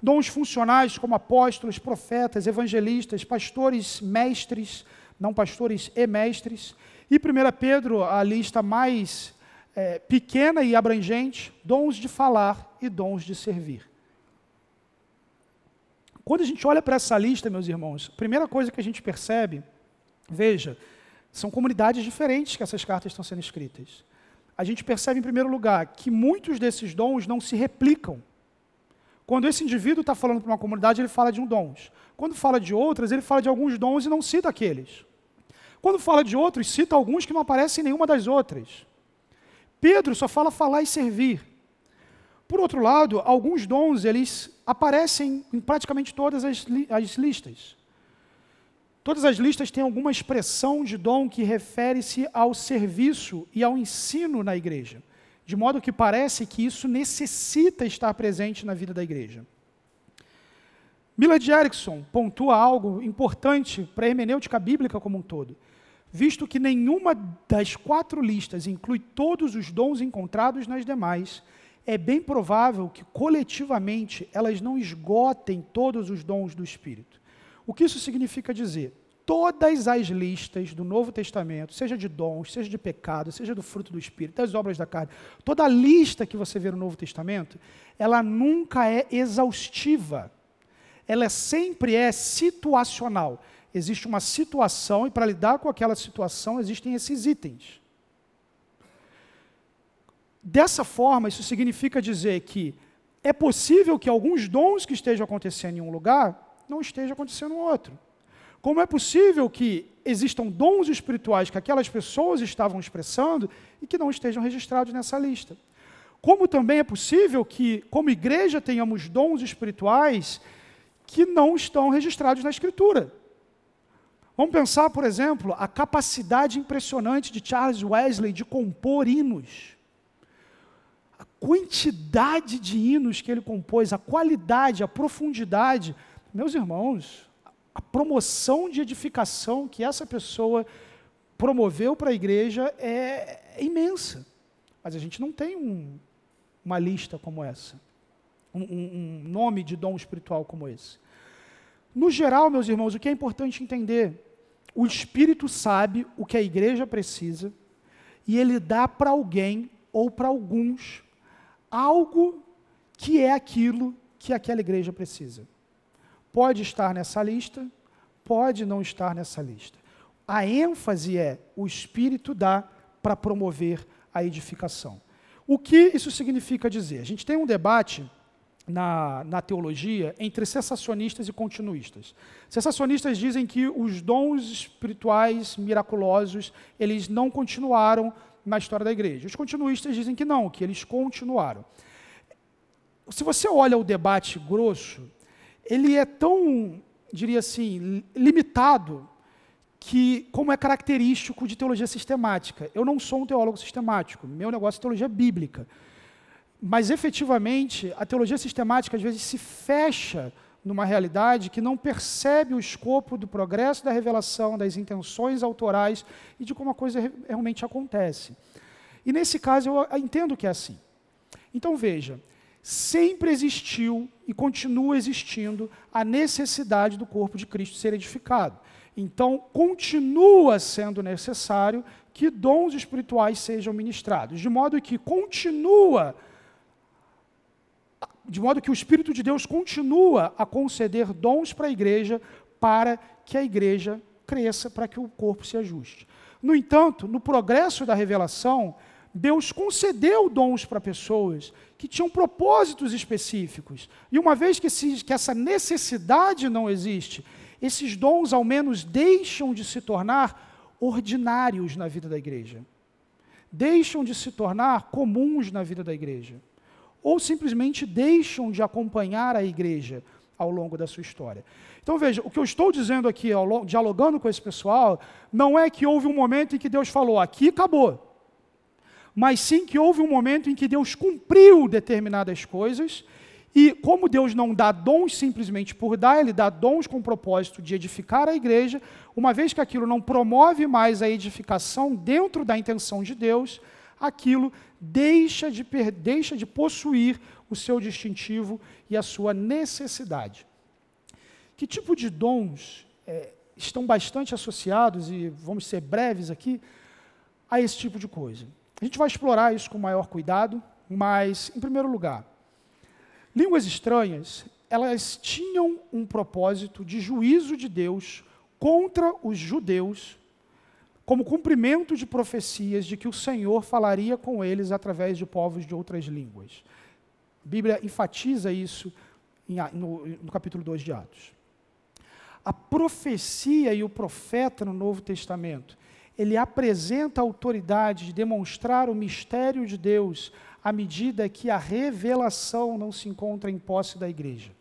dons funcionais como apóstolos, profetas, evangelistas, pastores, mestres, não pastores e mestres. E 1 Pedro, a lista mais é, pequena e abrangente, dons de falar e dons de servir. Quando a gente olha para essa lista, meus irmãos, a primeira coisa que a gente percebe, veja, são comunidades diferentes que essas cartas estão sendo escritas. A gente percebe, em primeiro lugar, que muitos desses dons não se replicam. Quando esse indivíduo está falando para uma comunidade, ele fala de um dons. Quando fala de outras, ele fala de alguns dons e não cita aqueles. Quando fala de outros, cita alguns que não aparecem em nenhuma das outras. Pedro só fala falar e servir. Por outro lado, alguns dons eles aparecem em praticamente todas as, li as listas. Todas as listas têm alguma expressão de dom que refere-se ao serviço e ao ensino na igreja, de modo que parece que isso necessita estar presente na vida da igreja. Millard Erickson pontua algo importante para a hermenêutica bíblica como um todo. Visto que nenhuma das quatro listas inclui todos os dons encontrados nas demais, é bem provável que coletivamente elas não esgotem todos os dons do Espírito. O que isso significa dizer? Todas as listas do Novo Testamento, seja de dons, seja de pecado, seja do fruto do Espírito, das obras da carne, toda a lista que você vê no Novo Testamento, ela nunca é exaustiva. Ela sempre é situacional. Existe uma situação e para lidar com aquela situação existem esses itens. Dessa forma, isso significa dizer que é possível que alguns dons que estejam acontecendo em um lugar não estejam acontecendo em outro. Como é possível que existam dons espirituais que aquelas pessoas estavam expressando e que não estejam registrados nessa lista? Como também é possível que, como igreja, tenhamos dons espirituais que não estão registrados na Escritura? Vamos pensar, por exemplo, a capacidade impressionante de Charles Wesley de compor hinos quantidade de hinos que ele compôs, a qualidade, a profundidade. Meus irmãos, a promoção de edificação que essa pessoa promoveu para a igreja é, é, imensa. Mas a gente não tem um, uma lista como essa, um, um nome de dom espiritual como esse. No geral, meus irmãos, o que é importante entender? O Espírito sabe o que a igreja precisa e ele dá para alguém ou para alguns algo que é aquilo que aquela igreja precisa. Pode estar nessa lista, pode não estar nessa lista. A ênfase é o Espírito dá para promover a edificação. O que isso significa dizer? A gente tem um debate na, na teologia entre sensacionistas e continuistas. Sensacionistas dizem que os dons espirituais miraculosos eles não continuaram na história da igreja. Os continuistas dizem que não, que eles continuaram. Se você olha o debate grosso, ele é tão, diria assim, limitado que, como é característico de teologia sistemática. Eu não sou um teólogo sistemático, meu negócio é teologia bíblica. Mas, efetivamente, a teologia sistemática às vezes se fecha numa realidade que não percebe o escopo do progresso da revelação, das intenções autorais e de como a coisa realmente acontece. E nesse caso eu entendo que é assim. Então veja, sempre existiu e continua existindo a necessidade do corpo de Cristo ser edificado. Então continua sendo necessário que dons espirituais sejam ministrados, de modo que continua de modo que o Espírito de Deus continua a conceder dons para a igreja para que a igreja cresça, para que o corpo se ajuste. No entanto, no progresso da revelação, Deus concedeu dons para pessoas que tinham propósitos específicos. E uma vez que, esse, que essa necessidade não existe, esses dons ao menos deixam de se tornar ordinários na vida da igreja. Deixam de se tornar comuns na vida da igreja. Ou simplesmente deixam de acompanhar a igreja ao longo da sua história. Então veja, o que eu estou dizendo aqui, dialogando com esse pessoal, não é que houve um momento em que Deus falou, aqui acabou mas sim que houve um momento em que Deus cumpriu determinadas coisas, e como Deus não dá dons simplesmente por dar, Ele dá dons com o propósito de edificar a igreja, uma vez que aquilo não promove mais a edificação dentro da intenção de Deus, aquilo deixa de, deixa de possuir o seu distintivo e a sua necessidade. Que tipo de dons é, estão bastante associados, e vamos ser breves aqui, a esse tipo de coisa? A gente vai explorar isso com maior cuidado, mas, em primeiro lugar, línguas estranhas, elas tinham um propósito de juízo de Deus contra os judeus, como cumprimento de profecias de que o Senhor falaria com eles através de povos de outras línguas. A Bíblia enfatiza isso no, capítulo 2 de Atos. A profecia e o profeta no Novo Testamento ele apresenta a autoridade de demonstrar o mistério de Deus à medida que a revelação não se encontra em posse da igreja.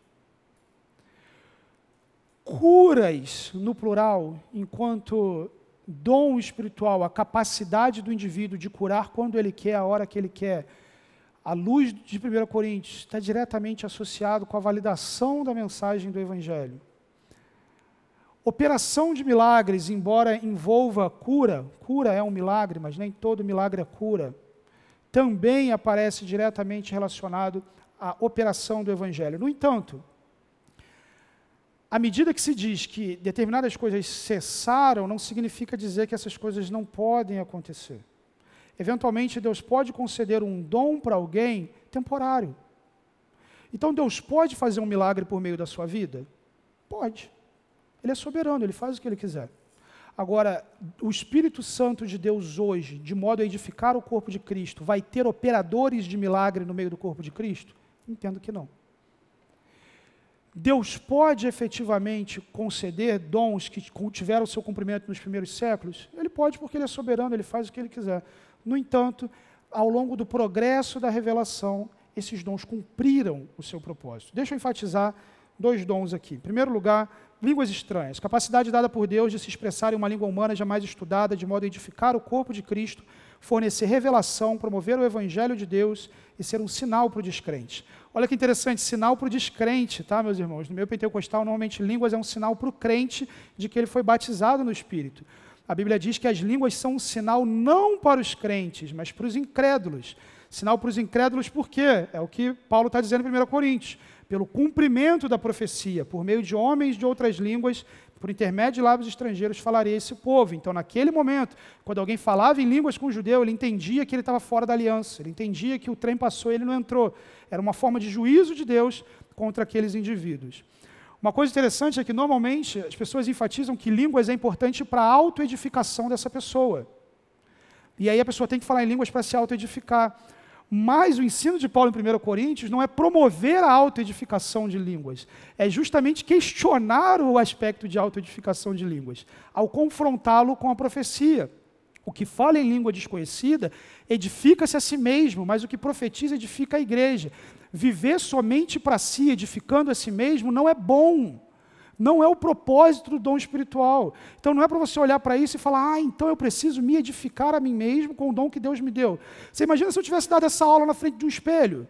Curas, no plural, enquanto dom espiritual, a capacidade do indivíduo de curar quando ele quer, a hora que ele quer, a luz de 1 Coríntios está diretamente associado com a validação da mensagem do Evangelho. Operação de milagres, embora envolva cura, cura é um milagre, mas nem todo milagre é cura, também aparece diretamente relacionado à operação do Evangelho. No entanto, à medida que se diz que determinadas coisas cessaram, não significa dizer que essas coisas não podem acontecer. Eventualmente, Deus pode conceder um dom para alguém temporário. Então, Deus pode fazer um milagre por meio da sua vida? Pode. Ele é soberano, ele faz o que ele quiser. Agora, o Espírito Santo de Deus hoje, de modo a edificar o corpo de Cristo, vai ter operadores de milagre no meio do corpo de Cristo? Entendo que não. Deus pode efetivamente conceder dons que tiveram seu cumprimento nos primeiros séculos? Ele pode, porque ele é soberano, ele faz o que ele quiser. No entanto, ao longo do progresso da revelação, esses dons cumpriram o seu propósito. Deixa eu enfatizar dois dons aqui. Em primeiro lugar, línguas estranhas, capacidade dada por Deus de se expressar em uma língua humana jamais estudada, de modo a edificar o corpo de Cristo, fornecer revelação, promover o evangelho de Deus e ser um sinal para o descrente. Olha que interessante, sinal para o descrente, tá, meus irmãos? No meio pentecostal, normalmente línguas é um sinal para o crente de que ele foi batizado no Espírito. A Bíblia diz que as línguas são um sinal não para os crentes, mas para os incrédulos. Sinal para os incrédulos por quê? É o que Paulo está dizendo em 1 Coríntios pelo cumprimento da profecia, por meio de homens de outras línguas, por intermédio de lábios estrangeiros, falaria esse povo. Então, naquele momento, quando alguém falava em línguas com o judeu, ele entendia que ele estava fora da aliança, ele entendia que o trem passou e ele não entrou. Era uma forma de juízo de Deus contra aqueles indivíduos. Uma coisa interessante é que, normalmente, as pessoas enfatizam que línguas é importante para a autoedificação dessa pessoa. E aí a pessoa tem que falar em línguas para se autoedificar. Mas o ensino de Paulo em 1 Coríntios não é promover a autoedificação de línguas, é justamente questionar o aspecto de autoedificação de línguas, ao confrontá-lo com a profecia. O que fala em língua desconhecida edifica-se a si mesmo, mas o que profetiza edifica a igreja. Viver somente para si, edificando a si mesmo, não é bom. Não é o propósito do dom espiritual. Então não é para você olhar para isso e falar, ah, então eu preciso me edificar a mim mesmo com o dom que Deus me deu. Você imagina se eu tivesse dado essa aula na frente de um espelho?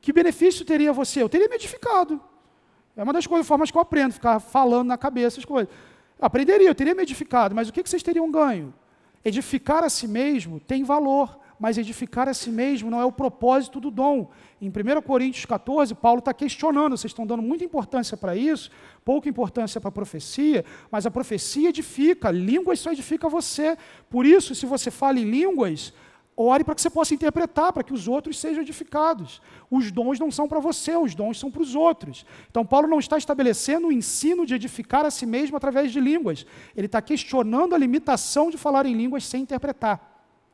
Que benefício teria você? Eu teria me edificado. É uma das coisas, formas que eu aprendo, ficar falando na cabeça as coisas. Aprenderia, eu teria me edificado, mas o que vocês teriam ganho? Edificar a si mesmo tem valor mas edificar a si mesmo não é o propósito do dom. Em 1 Coríntios 14, Paulo está questionando, vocês estão dando muita importância para isso, pouca importância para a profecia, mas a profecia edifica, línguas só edifica você. Por isso, se você fala em línguas, ore para que você possa interpretar, para que os outros sejam edificados. Os dons não são para você, os dons são para os outros. Então, Paulo não está estabelecendo o ensino de edificar a si mesmo através de línguas. Ele está questionando a limitação de falar em línguas sem interpretar.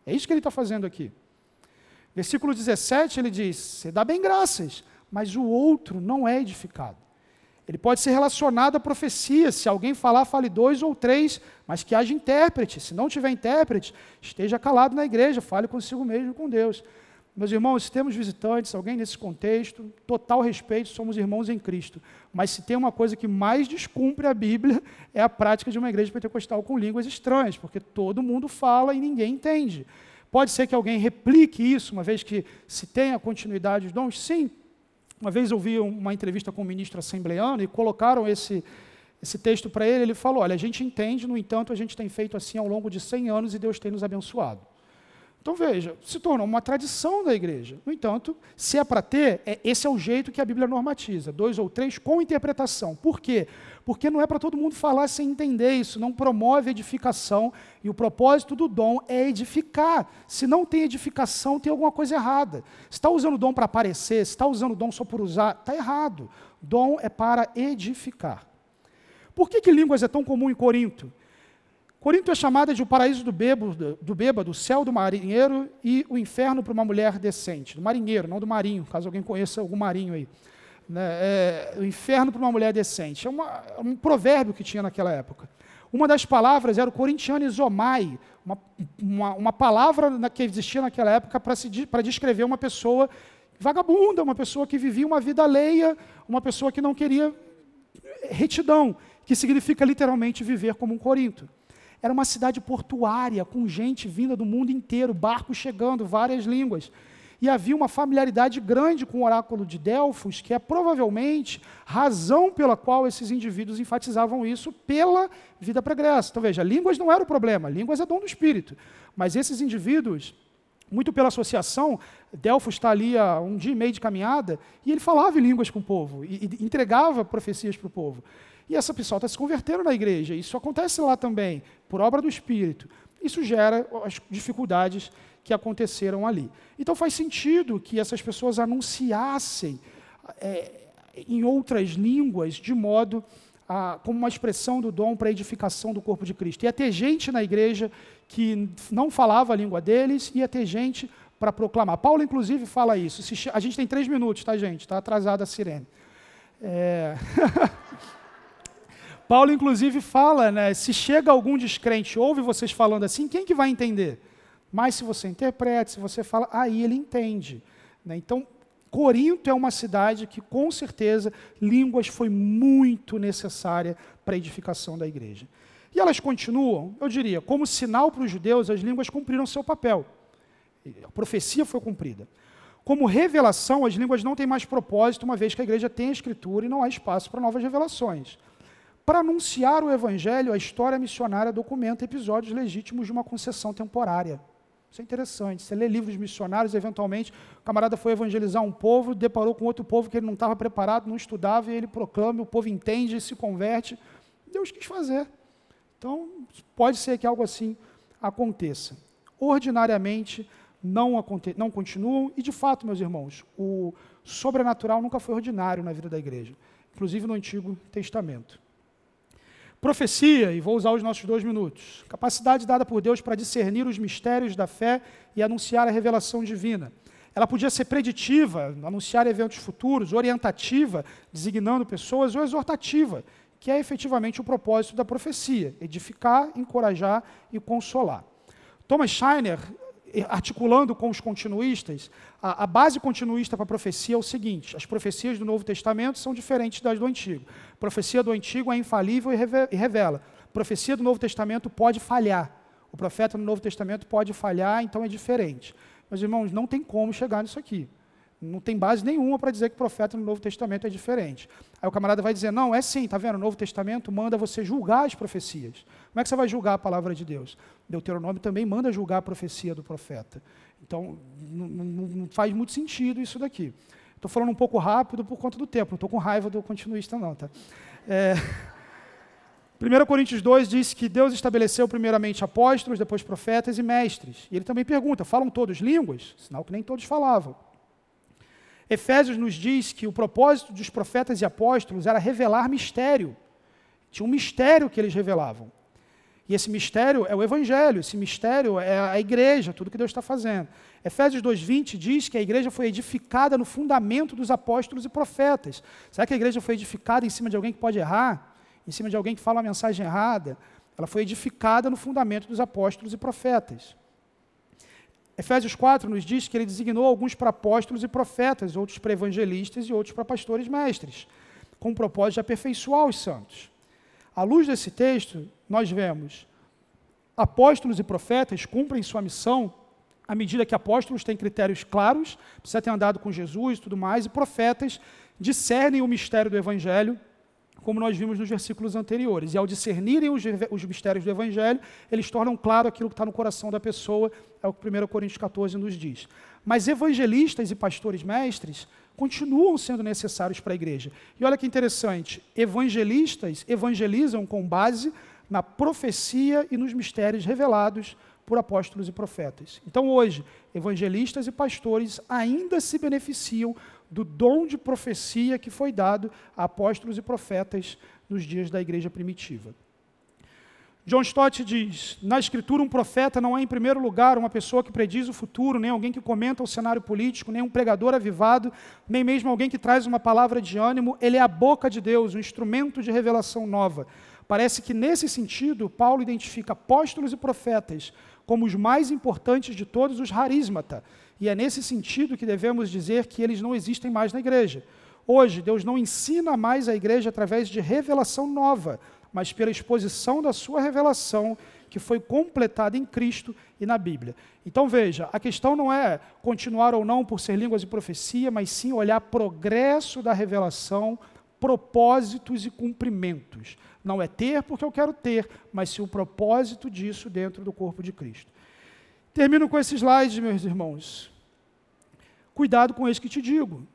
É isso que ele está fazendo aqui. Versículo 17 ele diz: Você dá bem graças, mas o outro não é edificado. Ele pode ser relacionado à profecia. Se alguém falar, fale dois ou três, mas que haja intérprete. Se não tiver intérprete, esteja calado na igreja, fale consigo mesmo com Deus. Meus irmãos, se temos visitantes, alguém nesse contexto, total respeito, somos irmãos em Cristo. Mas se tem uma coisa que mais descumpre a Bíblia, é a prática de uma igreja pentecostal com línguas estranhas, porque todo mundo fala e ninguém entende. Pode ser que alguém replique isso, uma vez que se tem a continuidade dos dons? Sim. Uma vez eu vi uma entrevista com um ministro assembleano e colocaram esse, esse texto para ele. Ele falou: Olha, a gente entende, no entanto, a gente tem feito assim ao longo de 100 anos e Deus tem nos abençoado. Então veja, se tornou uma tradição da igreja. No entanto, se é para ter, é, esse é o jeito que a Bíblia normatiza, dois ou três com interpretação. Por quê? Porque não é para todo mundo falar sem entender isso, não promove edificação, e o propósito do dom é edificar. Se não tem edificação, tem alguma coisa errada. Se está usando o dom para aparecer, está usando o dom só por usar, está errado. Dom é para edificar. Por que, que línguas é tão comum em Corinto? Corinto é chamada de o paraíso do bêbado, do bêbado, o céu do marinheiro e o inferno para uma mulher decente. Do marinheiro, não do marinho, caso alguém conheça algum marinho aí. Né? É, o inferno para uma mulher decente. É, uma, é, um provérbio que tinha naquela época. Uma das palavras era o corintiano isomai, uma, uma, uma palavra que existia naquela época para descrever uma pessoa vagabunda, uma pessoa que vivia uma vida alheia, uma pessoa que não queria retidão, que significa literalmente viver como um corinto. Era uma cidade portuária, com gente vinda do mundo inteiro, barcos chegando, várias línguas. E havia uma familiaridade grande com o oráculo de Delfos, que é provavelmente razão pela qual esses indivíduos enfatizavam isso pela vida pregressa. Então veja, línguas não era o problema, línguas é dom do espírito. Mas esses indivíduos, muito pela associação, Delfos está ali a um dia e meio de caminhada, e ele falava em línguas com o povo, e, e entregava profecias para o povo. E essa pessoa está se convertendo na igreja. Isso acontece lá também, por obra do Espírito. Isso gera as dificuldades que aconteceram ali. Então faz sentido que essas pessoas anunciassem é, em outras línguas, de modo a, como uma expressão do dom para a edificação do corpo de Cristo. Ia ter gente na igreja que não falava a língua deles, ia ter gente para proclamar. Paulo, inclusive, fala isso. a gente tem três minutos, tá, gente? Está atrasada a sirene. É... [laughs] Paulo, inclusive, fala, né, se chega algum descrente, ouve vocês falando assim, quem que vai entender? Mas se você interpreta, se você fala, aí ele entende. Né? Então, Corinto é uma cidade que, com certeza, línguas foi muito necessária para a edificação da igreja. E elas continuam, eu diria, como sinal para os judeus, as línguas cumpriram seu papel. A profecia foi cumprida. Como revelação, as línguas não têm mais propósito, uma vez que a igreja tem a escritura e não há espaço para novas revelações. Para anunciar o evangelho, a história missionária documenta episódios legítimos de uma concessão temporária. Isso é interessante. Você lê livros missionários, eventualmente, o camarada foi evangelizar um povo, deparou com outro povo que ele não estava preparado, não estudava, e ele proclama, o povo entende, se converte. Deus quis fazer. Então, pode ser que algo assim aconteça. Ordinariamente, não, aconte não continuam, e de fato, meus irmãos, o sobrenatural nunca foi ordinário na vida da igreja, inclusive no Antigo Testamento. Profecia, e vou usar os nossos dois minutos. Capacidade dada por Deus para discernir os mistérios da fé e anunciar a revelação divina. Ela podia ser preditiva, anunciar eventos futuros, orientativa, designando pessoas, ou exortativa, que é efetivamente o propósito da profecia: edificar, encorajar e consolar. Thomas Scheiner articulando com os continuistas, a, a base continuista para a profecia é o seguinte: as profecias do Novo Testamento são diferentes das do Antigo. A profecia do Antigo é infalível e revela. A profecia do Novo Testamento pode falhar. O profeta no Novo Testamento pode falhar, então é diferente. Mas, irmãos, não tem como chegar nisso aqui. Não tem base nenhuma para dizer que profeta no Novo Testamento é diferente. Aí o camarada vai dizer: não, é sim, está vendo? O Novo Testamento manda você julgar as profecias. Como é que você vai julgar a palavra de Deus? Deuteronômio também manda julgar a profecia do profeta. Então, não, não, não faz muito sentido isso daqui. Estou falando um pouco rápido por conta do tempo, não estou com raiva do continuista, não. Tá? É... [laughs] 1 Coríntios 2 diz que Deus estabeleceu primeiramente apóstolos, depois profetas e mestres. E ele também pergunta: falam todos línguas? Sinal que nem todos falavam. Efésios nos diz que o propósito dos profetas e apóstolos era revelar mistério. Tinha um mistério que eles revelavam. E esse mistério é o Evangelho, esse mistério é a igreja, tudo que Deus está fazendo. Efésios 2,20 diz que a igreja foi edificada no fundamento dos apóstolos e profetas. Será que a igreja foi edificada em cima de alguém que pode errar? Em cima de alguém que fala uma mensagem errada? Ela foi edificada no fundamento dos apóstolos e profetas. Efésios 4 nos diz que ele designou alguns para apóstolos e profetas, outros para evangelistas e outros para pastores mestres, com o propósito de aperfeiçoar os santos. À luz desse texto, nós vemos apóstolos e profetas cumprem sua missão à medida que apóstolos têm critérios claros, precisa ter andado com Jesus e tudo mais, e profetas discernem o mistério do evangelho, como nós vimos nos versículos anteriores. E ao discernirem os, os mistérios do evangelho, eles tornam claro aquilo que está no coração da pessoa, é o que 1 Coríntios 14 nos diz. Mas evangelistas e pastores mestres continuam sendo necessários para a igreja. E olha que interessante, evangelistas evangelizam com base na profecia e nos mistérios revelados por apóstolos e profetas. Então, hoje, evangelistas e pastores ainda se beneficiam do dom de profecia que foi dado a apóstolos e profetas nos dias da igreja primitiva. John Stott diz: na Escritura, um profeta não é, em primeiro lugar, uma pessoa que prediz o futuro, nem alguém que comenta o cenário político, nem um pregador avivado, nem mesmo alguém que traz uma palavra de ânimo. Ele é a boca de Deus, um instrumento de revelação nova. Parece que, nesse sentido, Paulo identifica apóstolos e profetas como os mais importantes de todos os harismata. E é nesse sentido que devemos dizer que eles não existem mais na igreja. Hoje, Deus não ensina mais a igreja através de revelação nova, mas pela exposição da sua revelação que foi completada em Cristo e na Bíblia. Então veja, a questão não é continuar ou não por ser línguas de profecia, mas sim olhar progresso da revelação, propósitos e cumprimentos. Não é ter porque eu quero ter, mas sim o propósito disso dentro do corpo de Cristo. Termino com esse slide, meus irmãos. Cuidado com esse que te digo.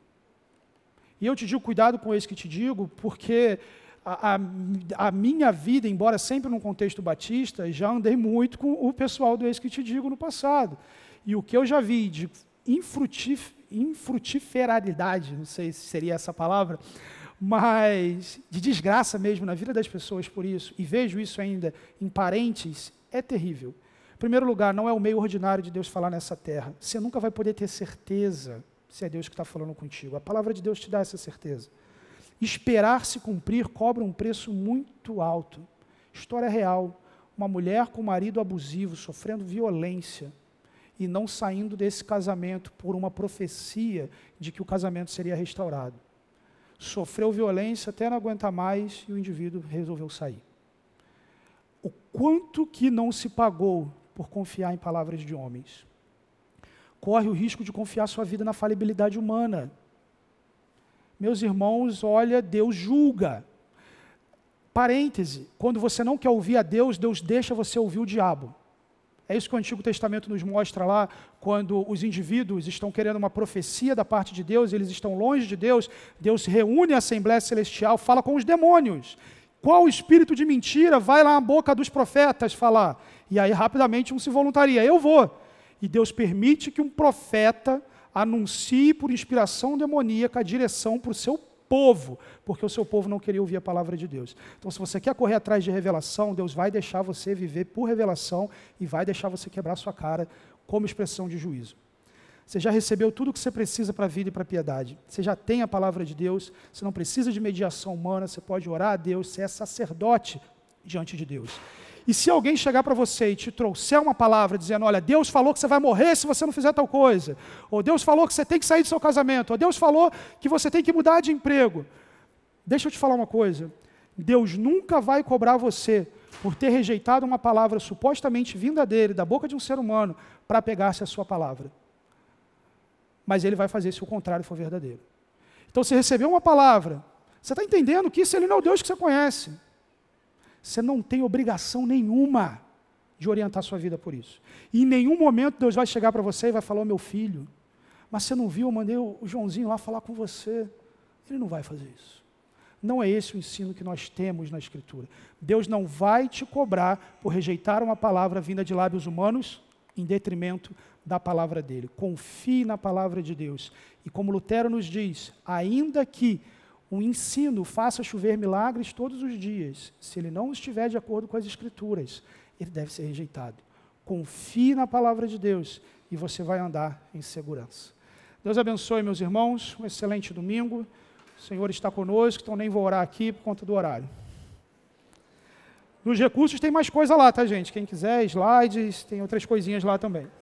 E eu te digo cuidado com esse que te digo, porque a, a, a, minha vida, embora sempre num contexto batista, já andei muito com o pessoal do ex que te digo no passado. E o que eu já vi de infrutif, infrutiferalidade, não sei se seria essa palavra, mas de desgraça mesmo na vida das pessoas por isso, e vejo isso ainda em parentes, é terrível. Primeiro lugar, não é o meio ordinário de Deus falar nessa terra. Você nunca vai poder ter certeza se é Deus que está falando contigo. A palavra de Deus te dá essa certeza. Esperar se cumprir cobra um preço muito alto. História real. Uma mulher com marido abusivo, sofrendo violência e não saindo desse casamento por uma profecia de que o casamento seria restaurado sofreu violência até não aguentar mais e o indivíduo resolveu sair. O quanto que não se pagou por confiar em palavras de homens? Corre o risco de confiar sua vida na falibilidade humana. Meus irmãos, olha, Deus julga. Parêntese, quando você não quer ouvir a Deus, Deus deixa você ouvir o diabo. É isso que o Antigo Testamento nos mostra lá, quando os indivíduos estão querendo uma profecia da parte de Deus, eles estão longe de Deus, Deus reúne a Assembleia Celestial, fala com os demônios. Qual espírito de mentira vai lá na boca dos profetas falar? E aí rapidamente um se voluntaria, eu vou. E Deus permite que um profeta anuncie por inspiração demoníaca a direção para o seu povo, porque o seu povo não queria ouvir a palavra de Deus. Então, se você quer correr atrás de revelação, Deus vai deixar você viver por revelação e vai deixar você quebrar sua cara como expressão de juízo. Você já recebeu tudo o que você precisa para a vida e para a piedade. Você já tem a palavra de Deus, você não precisa de mediação humana, você pode orar a Deus, você é sacerdote diante de Deus. E se alguém chegar para você e te trouxer uma palavra dizendo: Olha, Deus falou que você vai morrer se você não fizer tal coisa, ou Deus falou que você tem que sair do seu casamento, ou Deus falou que você tem que mudar de emprego. Deixa eu te falar uma coisa: Deus nunca vai cobrar você por ter rejeitado uma palavra supostamente vinda dele, da boca de um ser humano, para pegar-se a sua palavra. Mas ele vai fazer se o contrário for verdadeiro. Então, você recebeu uma palavra, você está entendendo que isso ele não é o Deus que você conhece. Você não tem obrigação nenhuma de orientar sua vida por isso. E em nenhum momento Deus vai chegar para você e vai falar, oh, meu filho, mas você não viu, eu mandei o Joãozinho lá falar com você. Ele não vai fazer isso. Não é esse o ensino que nós temos na Escritura. Deus não vai te cobrar por rejeitar uma palavra vinda de lábios humanos em detrimento da palavra dele. Confie na palavra de Deus. E como Lutero nos diz, ainda que um ensino faça chover milagres todos os dias, se ele não estiver de acordo com as Escrituras, ele deve ser rejeitado. Confie na palavra de Deus e você vai andar em segurança. Deus abençoe, meus irmãos. Um excelente domingo. O Senhor está conosco, então nem vou orar aqui por conta do horário. Nos recursos tem mais coisa lá, tá, gente? Quem quiser, slides, tem outras coisinhas lá também.